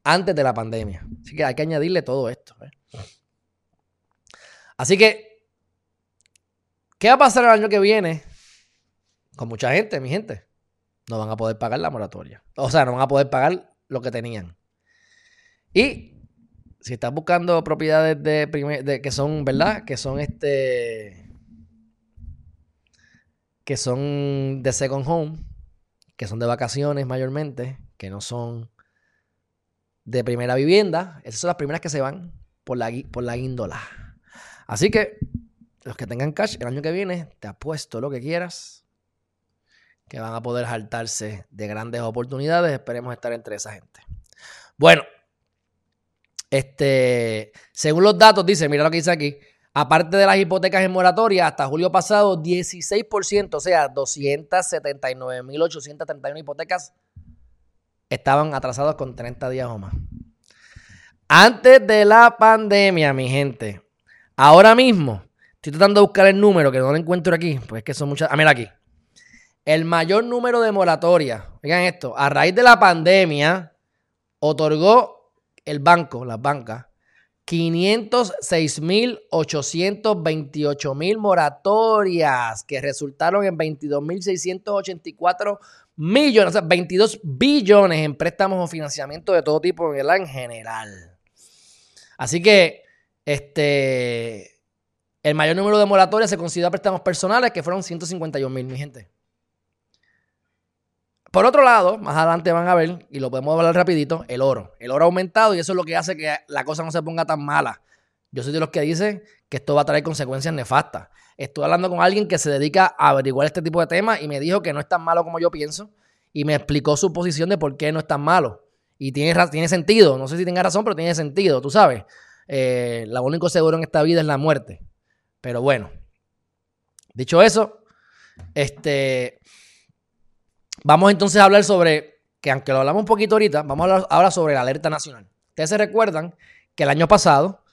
antes de la pandemia. Así que hay que añadirle todo esto. ¿eh? Así que, ¿qué va a pasar el año que viene con mucha gente, mi gente? No van a poder pagar la moratoria. O sea, no van a poder pagar lo que tenían. Y si estás buscando propiedades de, de que son, ¿verdad? Que son este que son de second home, que son de vacaciones mayormente, que no son de primera vivienda. Esas son las primeras que se van por la, por la índola. Así que los que tengan cash el año que viene, te apuesto lo que quieras, que van a poder saltarse de grandes oportunidades. Esperemos estar entre esa gente. Bueno, este, según los datos, dice, mira lo que dice aquí, Aparte de las hipotecas en moratoria, hasta julio pasado, 16%, o sea, 279.831 hipotecas estaban atrasadas con 30 días o más. Antes de la pandemia, mi gente, ahora mismo, estoy tratando de buscar el número, que no lo encuentro aquí, pues es que son muchas. Ah, mira aquí. El mayor número de moratorias, oigan esto, a raíz de la pandemia, otorgó el banco, las bancas, 506.828 mil moratorias que resultaron en 22.684 millones, o sea, 22 billones en préstamos o financiamiento de todo tipo en general. Así que este, el mayor número de moratorias se considera préstamos personales, que fueron 151 mil, mi gente. Por otro lado, más adelante van a ver, y lo podemos hablar rapidito, el oro. El oro ha aumentado y eso es lo que hace que la cosa no se ponga tan mala. Yo soy de los que dicen que esto va a traer consecuencias nefastas. Estoy hablando con alguien que se dedica a averiguar este tipo de temas y me dijo que no es tan malo como yo pienso y me explicó su posición de por qué no es tan malo. Y tiene, tiene sentido, no sé si tenga razón, pero tiene sentido, tú sabes. Eh, lo único seguro en esta vida es la muerte. Pero bueno, dicho eso, este, Vamos entonces a hablar sobre, que aunque lo hablamos un poquito ahorita, vamos a hablar ahora sobre la alerta nacional. Ustedes se recuerdan que el año pasado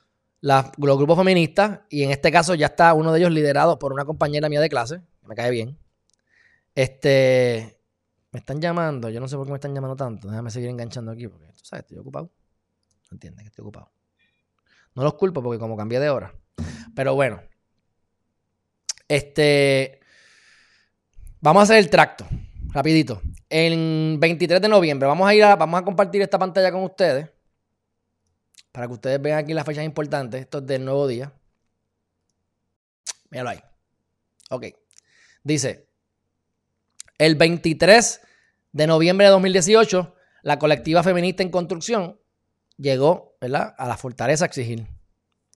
los grupos feministas, y en este caso ya está uno de ellos liderado por una compañera mía de clase, que me cae bien, este, me están llamando, yo no sé por qué me están llamando tanto, déjame seguir enganchando aquí, porque tú sabes, estoy ocupado. No entiendes que estoy ocupado. No los culpo porque como cambié de hora. Pero bueno, este, vamos a hacer el tracto. Rapidito. El 23 de noviembre vamos a ir a, vamos a compartir esta pantalla con ustedes. Para que ustedes vean aquí las fechas importantes. Esto es del nuevo día. Míralo ahí. Ok. Dice, el 23 de noviembre de 2018, la colectiva feminista en construcción llegó ¿verdad? a la fortaleza a exigir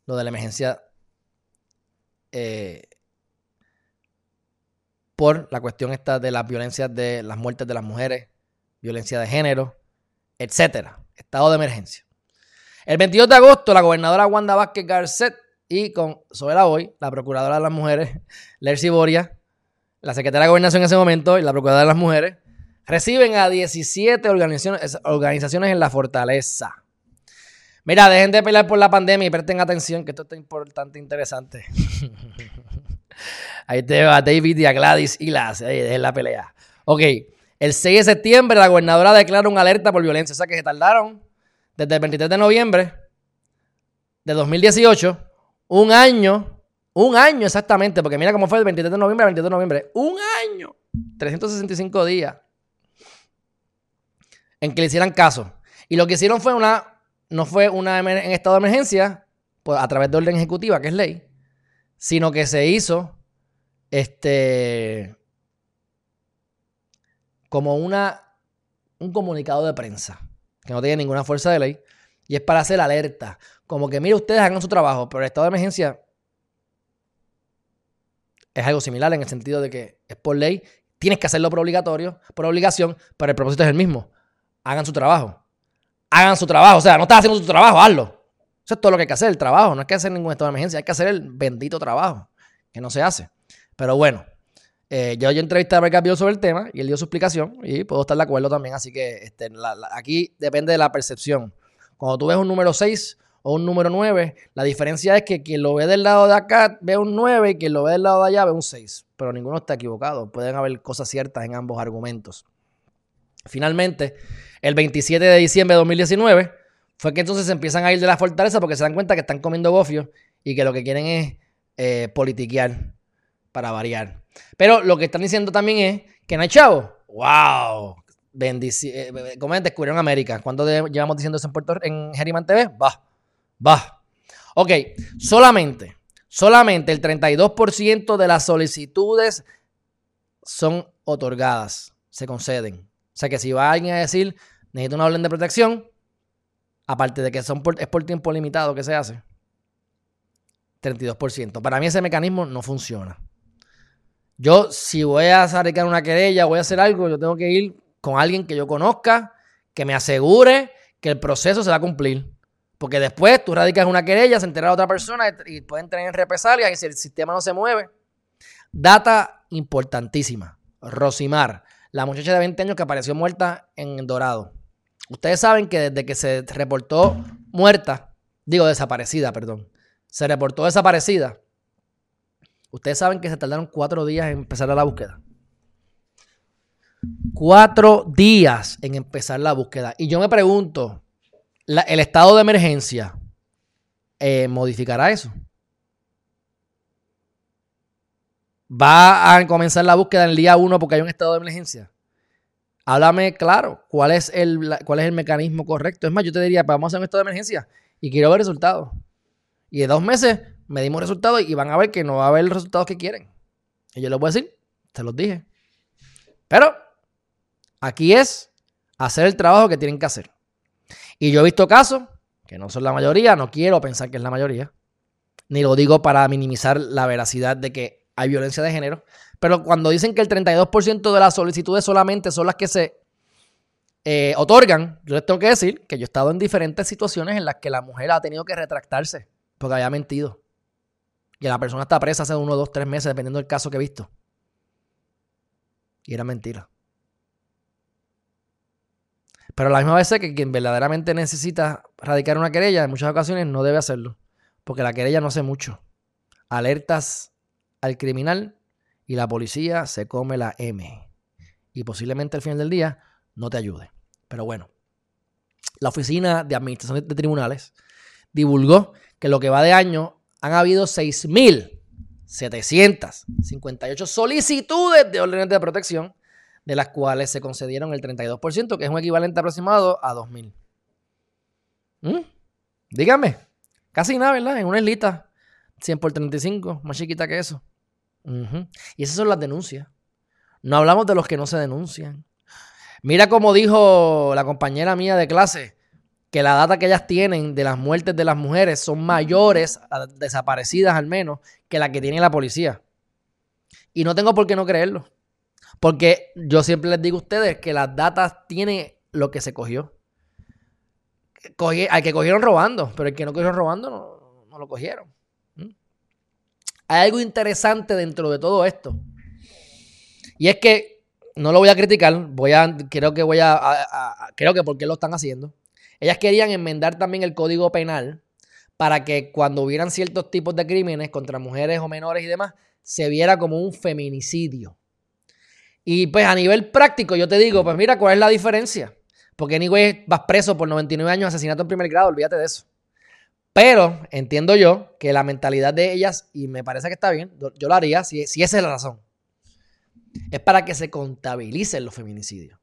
lo de la emergencia eh, por la cuestión esta de las violencias de las muertes de las mujeres, violencia de género, etcétera. Estado de emergencia. El 22 de agosto, la gobernadora Wanda Vázquez Garcet y con Soela Hoy, la procuradora de las mujeres, Lercy Boria, la secretaria de gobernación en ese momento y la procuradora de las mujeres, reciben a 17 organizaciones, organizaciones en la fortaleza. Mira, dejen de pelear por la pandemia y presten atención, que esto está importante e interesante. Ahí te va David y a Gladys y las. es la pelea. Ok. El 6 de septiembre, la gobernadora declara una alerta por violencia. O sea que se tardaron desde el 23 de noviembre. de 2018, un año, un año exactamente, porque mira cómo fue el 23 de noviembre al 22 de noviembre, un año, 365 días en que le hicieran caso. Y lo que hicieron fue una, no fue una en estado de emergencia, pues, a través de orden ejecutiva, que es ley, sino que se hizo este como una un comunicado de prensa que no tiene ninguna fuerza de ley y es para hacer alerta, como que mire ustedes hagan su trabajo, pero el estado de emergencia es algo similar en el sentido de que es por ley, tienes que hacerlo por obligatorio, por obligación, pero el propósito es el mismo. Hagan su trabajo. Hagan su trabajo, o sea, no estás haciendo tu trabajo, hazlo. Eso es todo lo que hay que hacer, el trabajo. No hay que hacer ningún estado de emergencia, hay que hacer el bendito trabajo, que no se hace. Pero bueno, eh, yo, yo entrevisté a Brett sobre el tema y él dio su explicación y puedo estar de acuerdo también. Así que este, aquí depende de la percepción. Cuando tú ves un número 6 o un número 9, la diferencia es que quien lo ve del lado de acá ve un 9 y quien lo ve del lado de allá ve un 6. Pero ninguno está equivocado. Pueden haber cosas ciertas en ambos argumentos. Finalmente, el 27 de diciembre de 2019 fue que entonces empiezan a ir de la fortaleza porque se dan cuenta que están comiendo gofios y que lo que quieren es eh, politiquear para variar. Pero lo que están diciendo también es que no hay chavo. ¡Wow! Bendición. Eh, ¿Cómo es? Descubrieron América. ¿Cuánto llevamos diciendo eso en Puerto en Geriman TV? Va. Va. Ok, solamente, solamente el 32% de las solicitudes son otorgadas, se conceden. O sea que si va alguien a decir, necesito una orden de protección, Aparte de que son es por tiempo limitado que se hace. 32%. Para mí ese mecanismo no funciona. Yo, si voy a radicar una querella, voy a hacer algo, yo tengo que ir con alguien que yo conozca, que me asegure que el proceso se va a cumplir. Porque después tú radicas una querella, se entera otra persona y pueden tener represalias y si el sistema no se mueve. Data importantísima. Rosimar, la muchacha de 20 años que apareció muerta en Dorado. Ustedes saben que desde que se reportó muerta, digo desaparecida, perdón, se reportó desaparecida, ustedes saben que se tardaron cuatro días en empezar la búsqueda. Cuatro días en empezar la búsqueda. Y yo me pregunto, ¿el estado de emergencia eh, modificará eso? ¿Va a comenzar la búsqueda en el día uno porque hay un estado de emergencia? Háblame claro cuál es el, cuál es el mecanismo correcto. Es más, yo te diría, vamos a hacer un estado de emergencia y quiero ver resultados. Y de dos meses medimos resultados y van a ver que no va a haber los resultados que quieren. Y yo les voy a decir, te los dije. Pero aquí es hacer el trabajo que tienen que hacer. Y yo he visto casos, que no son la mayoría, no quiero pensar que es la mayoría, ni lo digo para minimizar la veracidad de que hay violencia de género, pero cuando dicen que el 32% de las solicitudes solamente son las que se eh, otorgan, yo les tengo que decir que yo he estado en diferentes situaciones en las que la mujer ha tenido que retractarse porque había mentido. Y la persona está presa hace uno, dos, tres meses, dependiendo del caso que he visto. Y era mentira. Pero la misma vez que quien verdaderamente necesita radicar una querella, en muchas ocasiones no debe hacerlo. Porque la querella no hace mucho. Alertas al criminal y la policía se come la M. Y posiblemente al final del día no te ayude. Pero bueno, la Oficina de Administración de Tribunales divulgó que lo que va de año han habido 6.758 solicitudes de órdenes de protección, de las cuales se concedieron el 32%, que es un equivalente aproximado a 2.000. ¿Mm? Dígame, casi nada, ¿verdad? En una islita, 100 por 35, más chiquita que eso. Y esas son las denuncias. No hablamos de los que no se denuncian. Mira como dijo la compañera mía de clase, que la data que ellas tienen de las muertes de las mujeres son mayores, desaparecidas al menos, que la que tiene la policía. Y no tengo por qué no creerlo. Porque yo siempre les digo a ustedes que las datas tienen lo que se cogió. al que cogieron robando, pero el que no cogieron robando no, no lo cogieron. Hay algo interesante dentro de todo esto. Y es que no lo voy a criticar, voy a, creo que voy a, creo que porque lo están haciendo. Ellas querían enmendar también el código penal para que cuando hubieran ciertos tipos de crímenes contra mujeres o menores y demás, se viera como un feminicidio. Y pues a nivel práctico, yo te digo, pues mira, ¿cuál es la diferencia? Porque anyway vas preso por 99 años asesinato en primer grado, olvídate de eso Pero entiendo yo que la mentalidad de ellas, y me parece que está bien, yo lo haría si, si esa es la razón, es para que se contabilicen los feminicidios.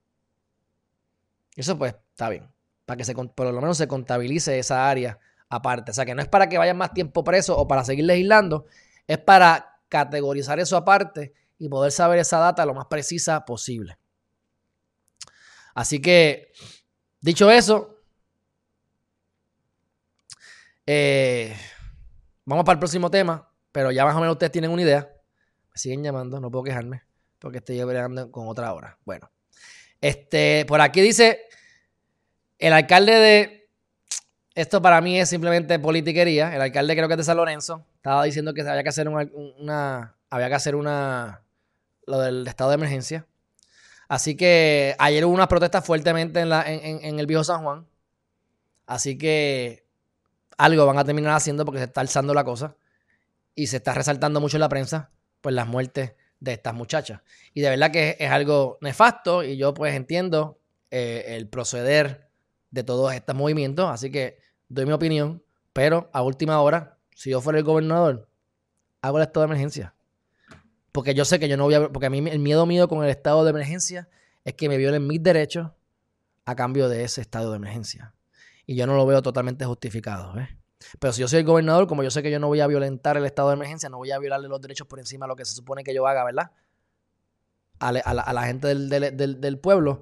Eso pues está bien, para que se, por lo menos se contabilice esa área aparte. O sea, que no es para que vayan más tiempo presos o para seguir legislando, es para categorizar eso aparte y poder saber esa data lo más precisa posible. Así que, dicho eso, eh, vamos para el próximo tema, pero ya más o menos ustedes tienen una idea. Me siguen llamando, no puedo quejarme, porque estoy bregando con otra hora. Bueno, este, por aquí dice el alcalde de esto para mí es simplemente politiquería. El alcalde creo que es de San Lorenzo estaba diciendo que había que hacer una, había que hacer una lo del estado de emergencia. Así que ayer hubo unas protestas fuertemente en, el viejo San Juan. Así que algo van a terminar haciendo porque se está alzando la cosa y se está resaltando mucho en la prensa pues las muertes de estas muchachas. Y de verdad que es, algo nefasto y yo pues entiendo eh, el proceder de todos estos movimientos. Así que doy mi opinión, pero a última hora, si yo fuera el gobernador, hago el estado de emergencia. Porque yo sé que yo no voy a... Porque a mí el miedo mío con el estado de emergencia es que me violen mis derechos a cambio de ese estado de emergencia. Y yo no lo veo totalmente justificado. Pero si yo soy el gobernador, como yo sé que yo no voy a violentar el estado de emergencia, no voy a violarle los derechos por encima de lo que se supone que yo haga, ¿verdad? A, la, gente del pueblo,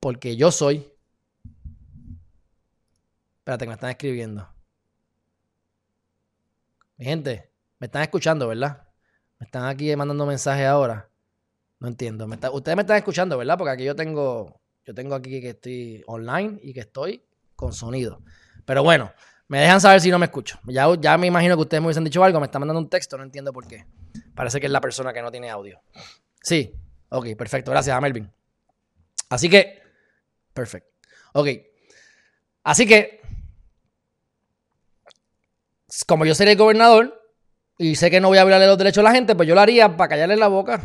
porque yo soy Espérate, que me están escribiendo. Mi gente, me están escuchando, ¿verdad? Me están aquí mandando mensajes ahora. No entiendo. ustedes me están escuchando, ¿verdad? Porque aquí yo tengo, yo tengo aquí que estoy online y que estoy con sonido. Pero bueno, me dejan saber si no me escucho. Ya, ya me imagino que ustedes me hubiesen dicho algo. Me están mandando un texto, no entiendo por qué. Parece que es la persona que no tiene audio. Sí, ok, perfecto. Gracias a Melvin. Así que, perfecto. Ok. Así que como yo seré el gobernador y sé que no voy a violarle los derechos a la gente, pues yo lo haría para callarle la boca.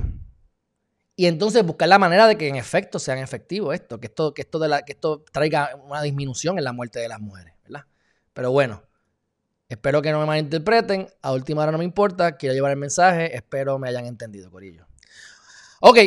Y entonces buscar la manera de que en efecto sean efectivos esto, que esto, que esto, de la, que esto traiga una disminución en la muerte de las mujeres, ¿verdad? Pero bueno, espero que no me malinterpreten. A última hora no me importa, quiero llevar el mensaje, espero me hayan entendido, Corillo. Ok,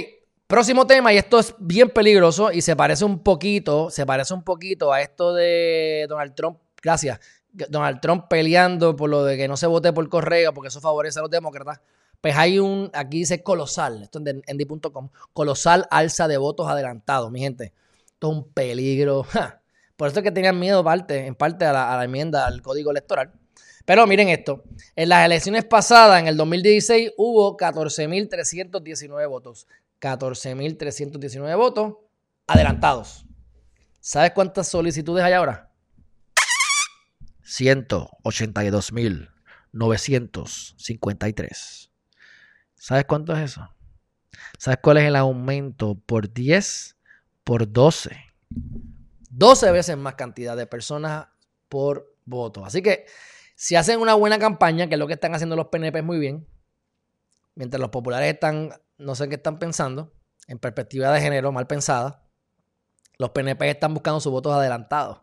próximo tema, y esto es bien peligroso y se parece un poquito, se parece un poquito a esto de Donald Trump. Gracias Donald Trump peleando por lo de que no se vote por correo porque eso favorece a los demócratas, pues hay un, aquí dice colosal, esto en endy.com, colosal alza de votos adelantados, mi gente. Esto es un peligro. Por eso es que tenían miedo parte, en parte a la, enmienda al código electoral. Pero miren esto, en las elecciones pasadas, en el 2016, hubo 14.319 votos. 14.319 votos adelantados. ¿Sabes cuántas solicitudes hay ahora? 182.953. ¿Sabes cuánto es eso? ¿Sabes cuál es el aumento por 10? Por 12. 12 veces más cantidad de personas por voto. Así que si hacen una buena campaña, que es lo que están haciendo los PNP muy bien, mientras los populares están, no sé qué están pensando, en perspectiva de género mal pensada, los PNP están buscando sus votos adelantados.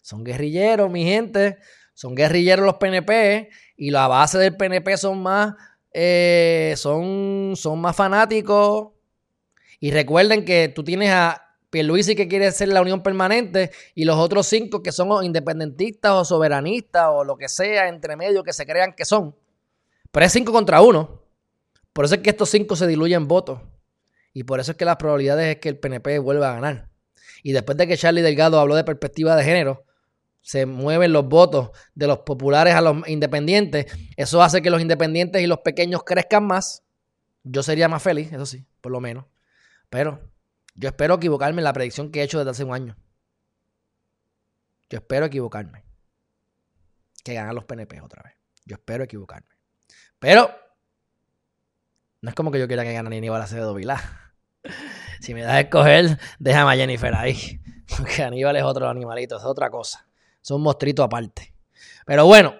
Son guerrilleros, mi gente. Son guerrilleros los PNP y la base del PNP son más, eh, son, son más fanáticos. Y recuerden que tú tienes a Pierluisi que quiere ser la unión permanente y los otros cinco que son independentistas o soberanistas o lo que sea entre medio que se crean que son. Pero es cinco contra uno. Por eso es que estos cinco se diluyen votos. Y por eso es que las probabilidades es que el PNP vuelva a ganar. Y después de que Charlie Delgado habló de perspectiva de género, se mueven los votos de los populares a los independientes. Eso hace que los independientes y los pequeños crezcan más. Yo sería más feliz, eso sí, por lo menos. Pero yo espero equivocarme en la predicción que he hecho desde hace un año. Yo espero equivocarme. Que ganan los PNP otra vez. Yo espero equivocarme. Pero no es como que yo quiera que gane Aníbal Acevedo Vilá. Si me das a escoger, déjame a Jennifer ahí. Porque Aníbal es otro animalito, es otra cosa. Son monstruitos aparte. Pero bueno,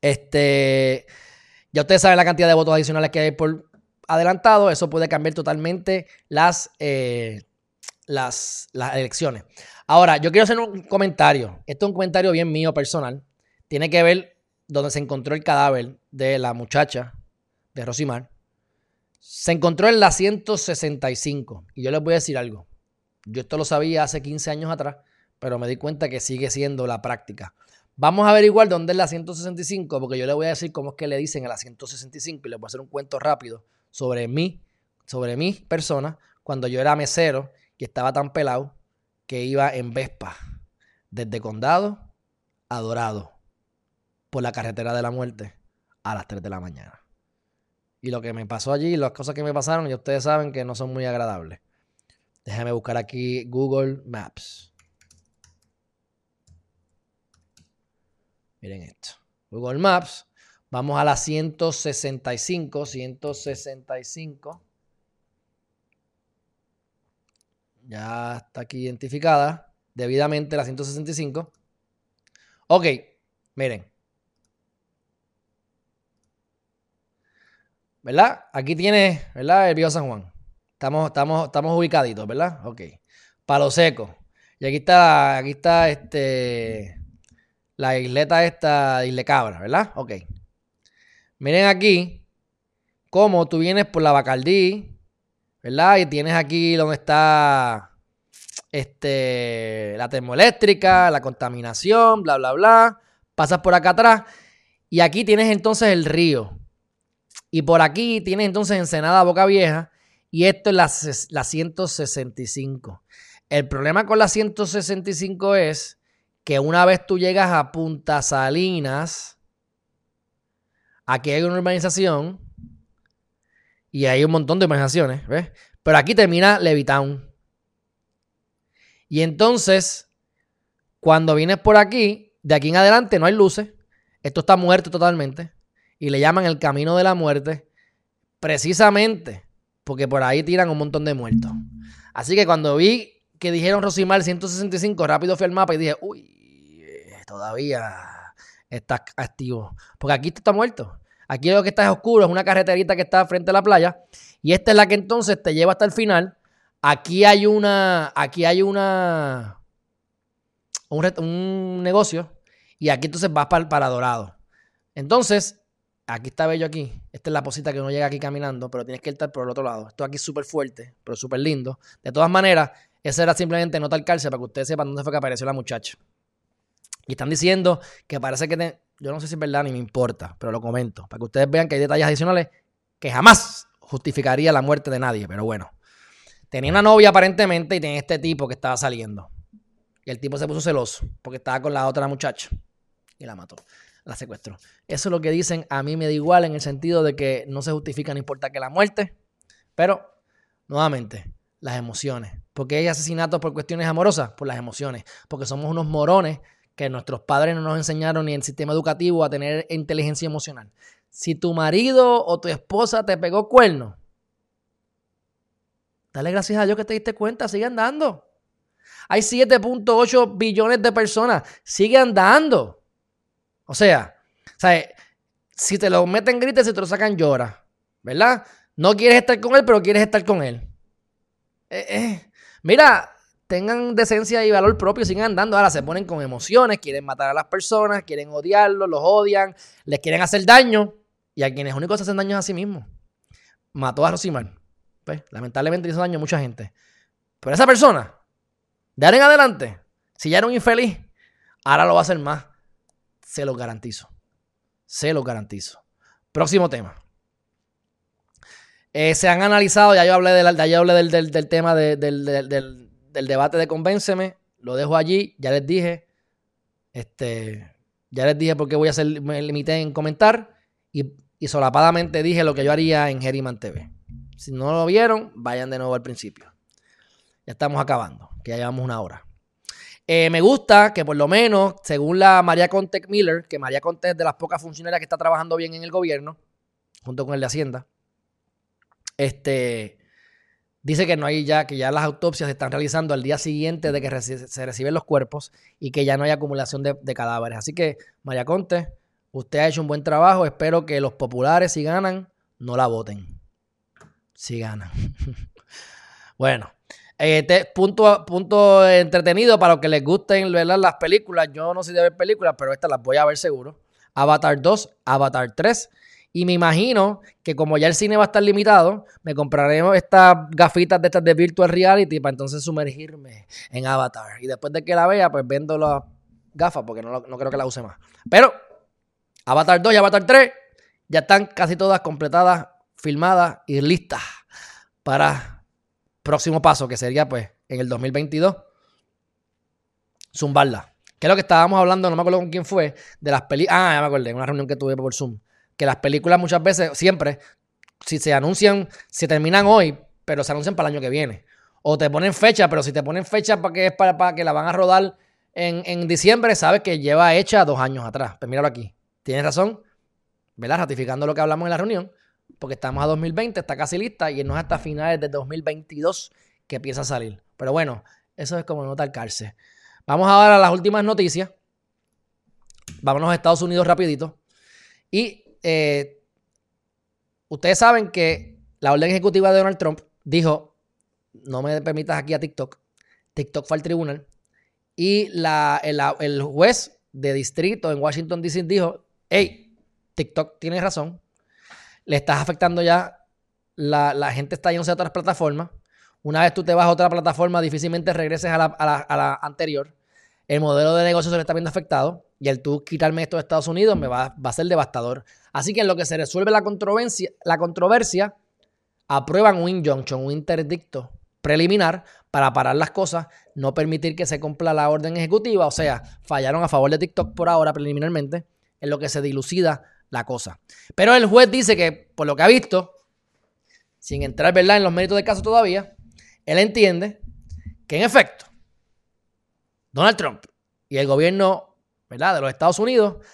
este, ya ustedes saben la cantidad de votos adicionales que hay por adelantado. Eso puede cambiar totalmente las, eh, las, las elecciones. Ahora, yo quiero hacer un comentario. Esto es un comentario bien mío personal. tiene que ver donde se encontró el cadáver de la muchacha de Rosimar. Se encontró en la 165. Y yo les voy a decir algo. Yo esto lo sabía hace 15 años atrás, pero me di cuenta que sigue siendo la práctica. Vamos a averiguar dónde es la 165, porque yo le voy a decir cómo es que le dicen a la 165 y les voy a hacer un cuento rápido sobre mí, sobre mi persona, cuando yo era mesero y estaba tan pelado que iba en Vespa desde Condado a Dorado por la carretera de la muerte a las 3 de la mañana. Y lo que me pasó allí, las cosas que me pasaron, y ustedes saben que no son muy agradables. Déjame buscar aquí Google Maps. Miren esto. Google Maps. Vamos a la 165. 165. Ya está aquí identificada debidamente la 165. Ok, miren. ¿Verdad? Aquí tiene, ¿verdad? El Viejo San Juan. Estamos, estamos, estamos ubicaditos, ¿verdad? Ok. Palo seco. Y aquí está, aquí está este, la isleta esta Isle Cabra, ¿verdad? Ok. Miren aquí cómo tú vienes por la Bacardí, ¿verdad? Y tienes aquí donde está este, la termoeléctrica, la contaminación, bla, bla, bla. Pasas por acá atrás y aquí tienes entonces el río. Y por aquí tienes entonces Ensenada Boca Vieja y esto es la 165. El problema con la 165 es que una vez tú llegas a Punta Salinas, aquí hay una urbanización y hay un montón de urbanizaciones, ¿ves? Pero aquí termina Levitown. Y entonces, cuando vienes por aquí, de aquí en adelante no hay luces. Esto está muerto totalmente. Y le llaman el camino de la muerte. Precisamente porque por ahí tiran un montón de muertos. Así que cuando vi que dijeron Rosimar 165, rápido fui al mapa y dije, uy, todavía está activo. Porque aquí está muerto. Aquí lo que está es oscuro, es una carreterita que está frente a la playa. Y esta es la que entonces te lleva hasta el final Aquí hay una, aquí hay una, un, negocio y aquí entonces vas para, para Dorado. Entonces, aquí está bello aquí. Esta es la posita que uno llega aquí caminando, pero tienes que estar por el otro lado. Esto aquí es súper fuerte, pero súper lindo. De todas maneras, esa era simplemente nota al cárcel para que ustedes sepan dónde fue que apareció la muchacha. Y están diciendo que parece que... yo no sé si es verdad ni me importa, pero lo comento. Para que ustedes vean que hay detalles adicionales que jamás justificaría la muerte de nadie. Pero bueno, Tenía una novia aparentemente y tenía este tipo que estaba saliendo. Y el tipo se puso celoso porque estaba con la otra muchacha y la mató, la secuestró. Eso es lo que dicen, a mí me da igual en el sentido de que no se justifica, no importa que la muerte, pero nuevamente, las emociones. porque hay asesinatos por cuestiones amorosas? Por las emociones. Porque somos unos morones que nuestros padres no nos enseñaron ni en el sistema educativo a tener inteligencia emocional. Si tu marido o tu esposa te pegó cuerno, Dale gracias a Dios que te diste cuenta, sigue andando. Hay 7.8 billones de personas, sigue andando. O sea, si te lo meten grites, si te lo sacan llora, ¿verdad? No quieres estar con él, pero quieres estar con él. Eh, eh. Mira, tengan decencia y valor propio, sigan andando. Ahora se ponen con emociones, quieren matar a las personas, quieren odiarlos, los odian, les quieren hacer daño. Y a quienes únicos hacen daño a sí mismos. Mató a Rosimar. Pues, lamentablemente hizo daño a mucha gente. Pero esa persona, de ahora en adelante, si ya era un infeliz, ahora lo va a hacer más. Se lo garantizo. Se lo garantizo. Próximo tema. Eh, se han analizado, ya yo hablé, ya yo hablé del, tema del, debate de Convénceme. Lo dejo allí. Ya les dije. Este, ya les dije por qué voy a hacer, me limité en comentar. Y, y solapadamente dije lo que yo haría en Geriman TV. Si no lo vieron, vayan de nuevo al principio. Ya estamos acabando, que ya llevamos una hora. Eh, me gusta que por lo menos, según la María Conte Miller, que María Conte es de las pocas funcionarias que está trabajando bien en el gobierno, junto con el de Hacienda, este, dice que no hay ya, que ya las autopsias se están realizando al día siguiente de que se reciben los cuerpos y que ya no hay acumulación de, cadáveres. Así que, María Conte, usted ha hecho un buen trabajo. Espero que los populares, si ganan, no la voten si gana. bueno, Este, punto, punto entretenido para los que les gusten las películas. Yo no sé de ver películas, pero estas las voy a ver seguro. Avatar 2, Avatar 3. Y me imagino que como ya el cine va a estar limitado, me compraremos estas gafitas de estas de virtual reality para entonces sumergirme en Avatar. Y después de que la vea, pues vendo las gafas porque no, no creo que la use más. Pero Avatar 2 y Avatar 3 ya están casi todas completadas, filmadas y listas para próximo paso, que sería pues en el 2022, zumbarla. Que es lo que estábamos hablando, no me acuerdo con quién fue, de las películas. Ah, ya me acordé, una reunión que tuve por Zoom. Que las películas muchas veces, siempre, si se anuncian, se terminan hoy, pero se anuncian para el año que viene. O te ponen fecha, pero si te ponen fecha para que es para, que la van a rodar en, en, diciembre, sabes que lleva hecha dos años atrás. Pues míralo aquí. Tienes razón, ¿verdad? Ratificando lo que hablamos en la reunión porque estamos a 2020, está casi lista y no es hasta finales de 2022 que empieza a salir. Pero bueno, eso es como no talcarse. Vamos ahora a las últimas noticias. Vámonos a Estados Unidos rapidito. Y eh, ustedes saben que la orden ejecutiva de Donald Trump dijo, no me permitas aquí a TikTok. TikTok fue al tribunal. Y el juez de distrito en Washington, D.C. dijo, hey, TikTok tiene razón le estás afectando ya, la, gente está yéndose a otras plataformas. Una vez tú te vas a otra plataforma, difícilmente regreses a la, anterior. El modelo de negocio se le está viendo afectado y el tú quitarme esto de Estados Unidos me va, va, a ser devastador. Así que en lo que se resuelve la controversia, la controversia aprueban un injunction, un interdicto preliminar para parar las cosas, no permitir que se cumpla la orden ejecutiva, o sea, fallaron a favor de TikTok por ahora preliminarmente, en lo que se dilucida la cosa. Pero el juez dice que, por lo que ha visto, sin entrar ¿verdad? en los méritos del caso todavía, él entiende que en efecto, Donald Trump y el gobierno ¿verdad? de los Estados Unidos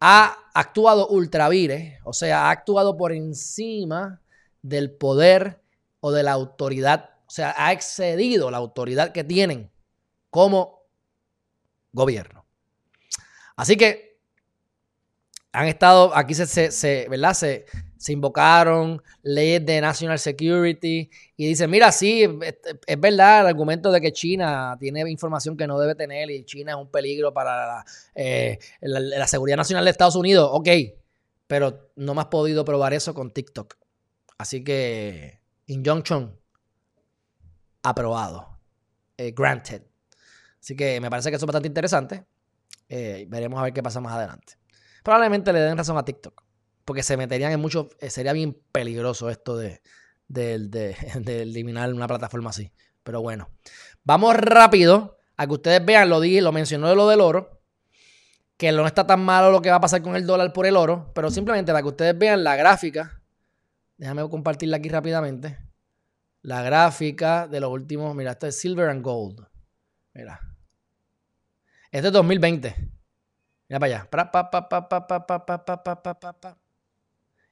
ha actuado ultravire, o sea, ha actuado por encima del poder o de la autoridad, o sea, ha excedido la autoridad que tienen como gobierno. Así que han estado, aquí se, se, ¿verdad? Se, se, invocaron leyes de national security y dicen, mira, sí, es, verdad el argumento de que China tiene información que no debe tener y China es un peligro para eh, la, la, seguridad nacional de Estados Unidos, ok, pero no me has podido probar eso con TikTok. Así que, injunction, aprobado, eh, granted. Así que me parece que eso es bastante interesante. Eh, veremos a ver qué pasa más adelante. Probablemente le den razón a TikTok. Porque se meterían en mucho. Eh, sería bien peligroso esto de, de, eliminar una plataforma así. Pero bueno. Vamos rápido a que ustedes vean, lo dije, lo mencionó de lo del oro. Que no está tan malo lo que va a pasar con el dólar por el oro. Pero simplemente para que ustedes vean la gráfica. Déjame compartirla aquí rápidamente. La gráfica de los últimos. Mira, esto es Silver and Gold. Mira. Este es 2020. Mira para allá.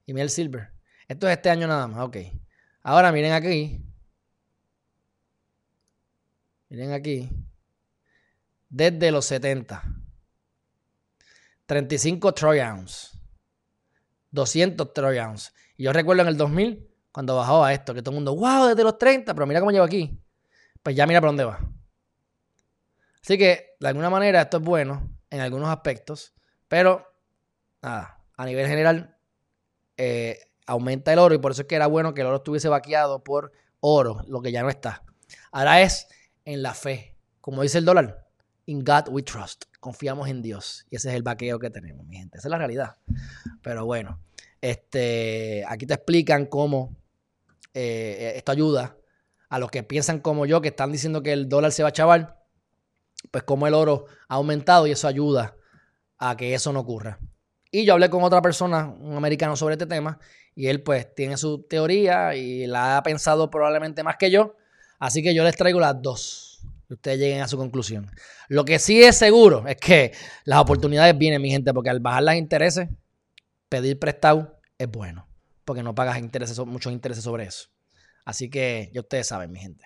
Y mira el silver. Esto es este año nada más. Ok. Ahora miren aquí. Miren aquí. Desde los 70. 35 Troy ounce. 200 Troy ounce. Y yo recuerdo en el 2000, cuando bajó a esto, que todo el mundo, wow, desde los 30, pero mira cómo llevo aquí. Pues ya mira por dónde va. Así que, de alguna manera, esto es bueno en algunos aspectos, pero nada, a nivel general eh, aumenta el oro y por eso es que era bueno que el oro estuviese vaqueado por oro, lo que ya no está. Ahora es en la fe, como dice el dólar, in God we trust, confiamos en Dios. Y ese es el vaqueo que tenemos, mi gente, esa es la realidad. Pero bueno, este, aquí te explican cómo eh, esto ayuda a los que piensan como yo, que están diciendo que el dólar se va a chavar pues como el oro ha aumentado y eso ayuda a que eso no ocurra. Y yo hablé con otra persona, un americano, sobre este tema, y él pues tiene su teoría y la ha pensado probablemente más que yo, así que yo les traigo las dos, que ustedes lleguen a su conclusión. Lo que sí es seguro es que las oportunidades vienen, mi gente, porque al bajar los intereses, pedir prestado es bueno, porque no pagas intereses, muchos intereses sobre eso. Así que ya ustedes saben, mi gente.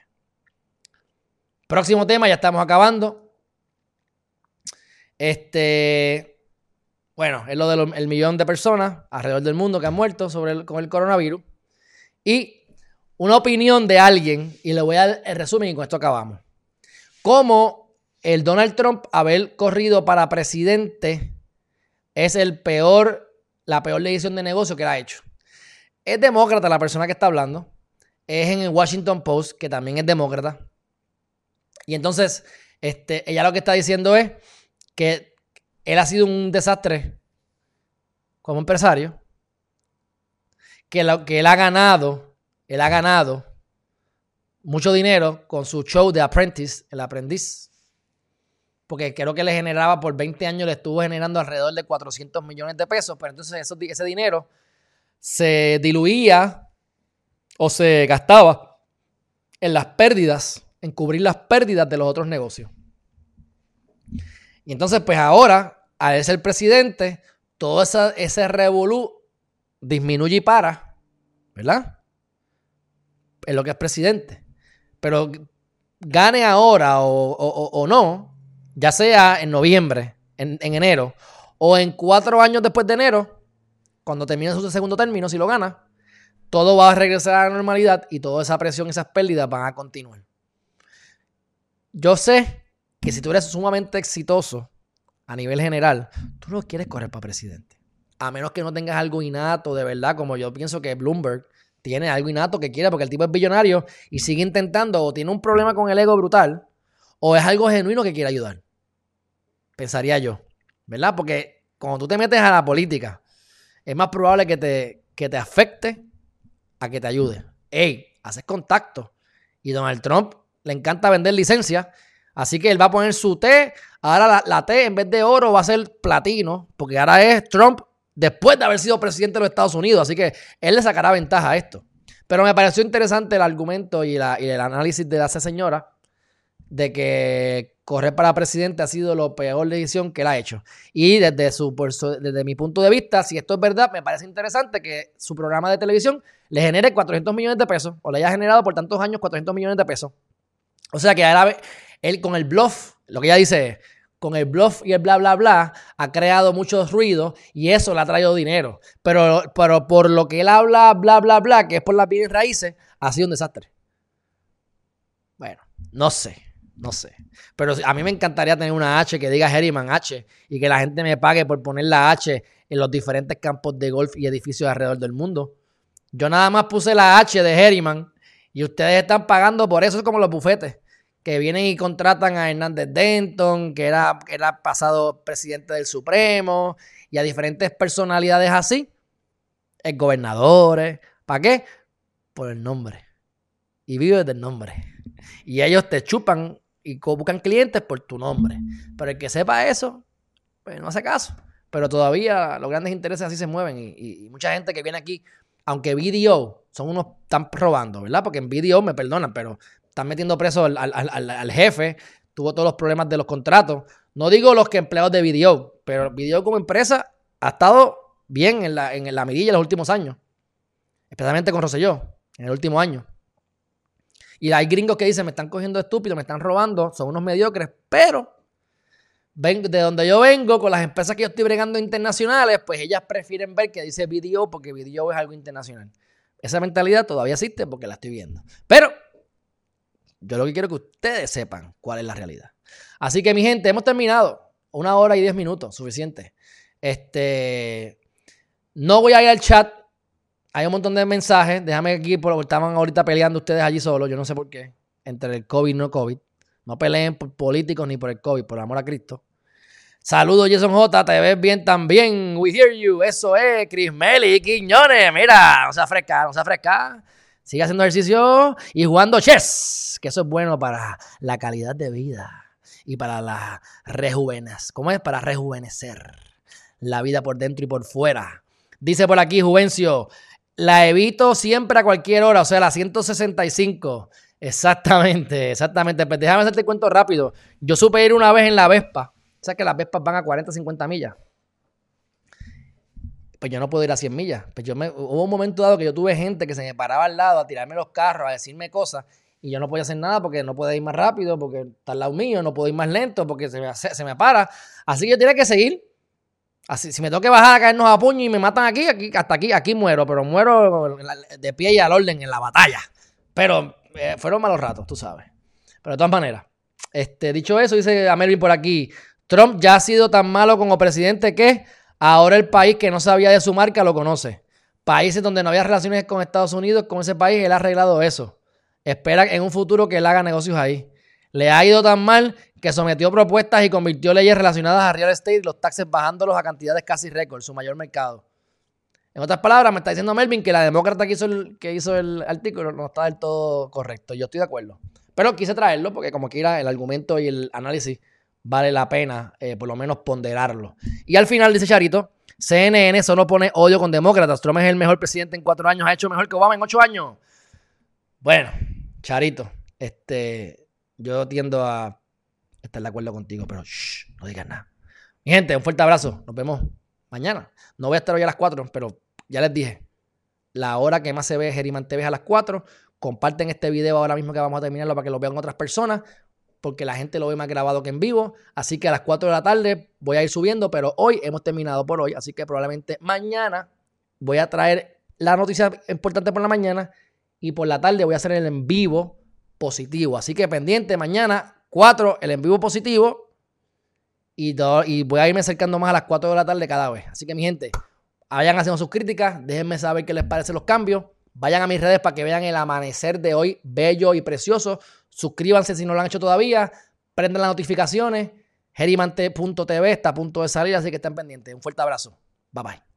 Próximo tema, ya estamos acabando. Este, bueno, es lo del millón de personas alrededor del mundo que han muerto sobre con el coronavirus. Y una opinión de alguien y le voy a dar el resumen y con esto acabamos. Cómo el Donald Trump haber corrido para presidente es el peor, la peor decisión de negocio que ha hecho. Es demócrata la persona que está hablando. Es en el Washington Post, que también es demócrata. Y entonces, este, ella lo que está diciendo es que él ha sido un desastre como empresario, que, él ha ganado, él ha ganado mucho dinero con su show de Apprentice, el aprendiz, porque creo que le generaba por 20 años, le estuvo generando alrededor de 400 millones de pesos, pero entonces ese dinero se diluía o se gastaba en las pérdidas, en cubrir las pérdidas de los otros negocios. Y entonces, pues ahora, al ser presidente, todo ese revolú disminuye y para, ¿verdad? Es lo que es presidente. Pero gane ahora o, no, ya sea en noviembre, en, enero, o en cuatro años después de enero, cuando termine su segundo término, si lo gana, todo va a regresar a la normalidad y toda esa presión esas pérdidas van a continuar. Yo sé que si tú eres sumamente exitoso a nivel general, tú no quieres correr para presidente. A menos que no tengas algo innato, de verdad, como yo pienso que Bloomberg tiene algo innato que quiere, porque el tipo es billonario y sigue intentando, o tiene un problema con el ego brutal, o es algo genuino que quiere ayudar. Pensaría yo, ¿verdad? Porque cuando tú te metes a la política, es más probable que te, que te afecte a que te ayude. Ey, haces contacto. Y Donald Trump le encanta vender licencias Así que él va a poner su T. Ahora la, T en vez de oro va a ser platino, porque ahora es Trump después de haber sido presidente de los Estados Unidos. Así que él le sacará ventaja a esto. Pero me pareció interesante el argumento y, el análisis de esa señora de que correr para presidente ha sido la peor decisión que él ha hecho. Y desde, su, desde mi punto de vista, si esto es verdad, me parece interesante que su programa de televisión le genere 400 millones de pesos, o le haya generado por tantos años 400 millones de pesos. O sea que ahora él con el bluff, lo que ella dice con el bluff y el bla, bla, bla, ha creado mucho ruido y eso le ha traído dinero. Pero, pero por lo que él habla, bla, bla, bla, que es por las bienes raíces, ha sido un desastre. Bueno, no sé, no sé. Pero a mí me encantaría tener una H que diga Herriman H y que la gente me pague por poner la H en los diferentes campos de golf y edificios alrededor del mundo. Yo nada más puse la H de Herriman y ustedes están pagando por eso, es como los bufetes que vienen y contratan a Hernández Denton, que era, era pasado presidente del Supremo, y a diferentes personalidades así, el gobernadores. ¿Para qué? Por el nombre. Y vives del nombre. Y ellos te chupan y buscan clientes por tu nombre. Pero el que sepa eso, pues no hace caso. Pero todavía los grandes intereses así se mueven. Y, mucha gente que viene aquí, aunque BDO son unos, están robando, ¿verdad? Porque en BDO me perdonan, pero están metiendo preso al, jefe, tuvo todos los problemas de los contratos. No digo los que empleados de Video, pero Video como empresa ha estado bien en la, en la mirilla en los últimos años. Especialmente con Rosselló, en el último año. Y hay gringos que dicen, me están cogiendo estúpido, me están robando, son unos mediocres, pero de donde yo vengo, con las empresas que yo estoy bregando internacionales, pues ellas prefieren ver que dice video porque video es algo internacional. Esa mentalidad todavía existe porque la estoy viendo. Pero yo lo que quiero es que ustedes sepan cuál es la realidad. Así que, mi gente, hemos terminado. Una hora y diez minutos, suficiente. Este. No voy a ir al chat. Hay un montón de mensajes. Déjame aquí, porque estaban ahorita peleando ustedes allí solos. Yo no sé por qué. Entre el COVID y no COVID. No peleen por políticos ni por el COVID, por amor a Cristo. Saludos, Jason J. Te ves bien también. We hear you. Eso es, Chris Meli, Quiñones. Mira, no se fresca, no se fresca. Sigue haciendo ejercicio y jugando chess, que eso es bueno para la calidad de vida y para la rejuvenes. ¿Cómo es? Para rejuvenecer la vida por dentro y por fuera. Dice por aquí Juvencio, la evito siempre a cualquier hora, o sea, la 165. Exactamente, exactamente. Pues déjame hacerte cuento rápido. Yo supe ir una vez en la Vespa. O sea que las Vespas van a 40, 50 millas pues yo no puedo ir a 100 millas. Pues yo me, hubo un momento dado que yo tuve gente que se me paraba al lado a tirarme los carros, a decirme cosas, y yo no podía hacer nada porque no puedo ir más rápido, porque está al lado mío, no puedo ir más lento porque se me, se me para. Así que yo tenía que seguir. Así, si me tengo que bajar a caernos a puño y me matan aquí, aquí, hasta aquí, aquí muero, pero muero de pie y al orden en la batalla. Pero eh, fueron malos ratos, tú sabes. Pero de todas maneras, este, dicho eso, dice a Melvin por aquí, Trump ya ha sido tan malo como presidente que ahora el país que no sabía de su marca lo conoce. Países donde no había relaciones con Estados Unidos, con ese país, él ha arreglado eso. Espera en un futuro que él haga negocios ahí. Le ha ido tan mal que sometió propuestas y convirtió leyes relacionadas a real estate los taxes bajándolos a cantidades casi récord, su mayor mercado. En otras palabras, me está diciendo Melvin que la demócrata que hizo el, que hizo el artículo no está del todo correcto. Yo estoy de acuerdo. Pero quise traerlo porque como quiera el argumento y el análisis vale la pena eh, por lo menos ponderarlo. Y al final dice Charito, CNN solo pone odio con demócratas. Trump es el mejor presidente en cuatro años, ha hecho mejor que Obama en ocho años. Bueno, Charito, este, yo tiendo a estar de acuerdo contigo, pero shh, no digas nada. Mi gente, un fuerte abrazo. Nos vemos mañana. No voy a estar hoy a las 4, pero ya les dije. La hora que más se ve Geriman TV es a las 4. Comparten este video ahora mismo que vamos a terminarlo para que lo vean otras personas, porque la gente lo ve más grabado que en vivo. Así que a las 4 de la tarde voy a ir subiendo, pero hoy hemos terminado por hoy. Así que probablemente mañana voy a traer la noticia importante por la mañana y por la tarde voy a hacer el en vivo positivo. Así que pendiente mañana, 4, el en vivo positivo. Y, y voy a irme acercando más a las 4 de la tarde cada vez. Así que mi gente, vayan haciendo sus críticas, déjenme saber qué les parecen los cambios. Vayan a mis redes para que vean el amanecer de hoy, bello y precioso. Suscríbanse si no lo han hecho todavía. Prendan las notificaciones. Gerimante.tv está a punto de salir, así que estén pendientes. Un fuerte abrazo. Bye bye.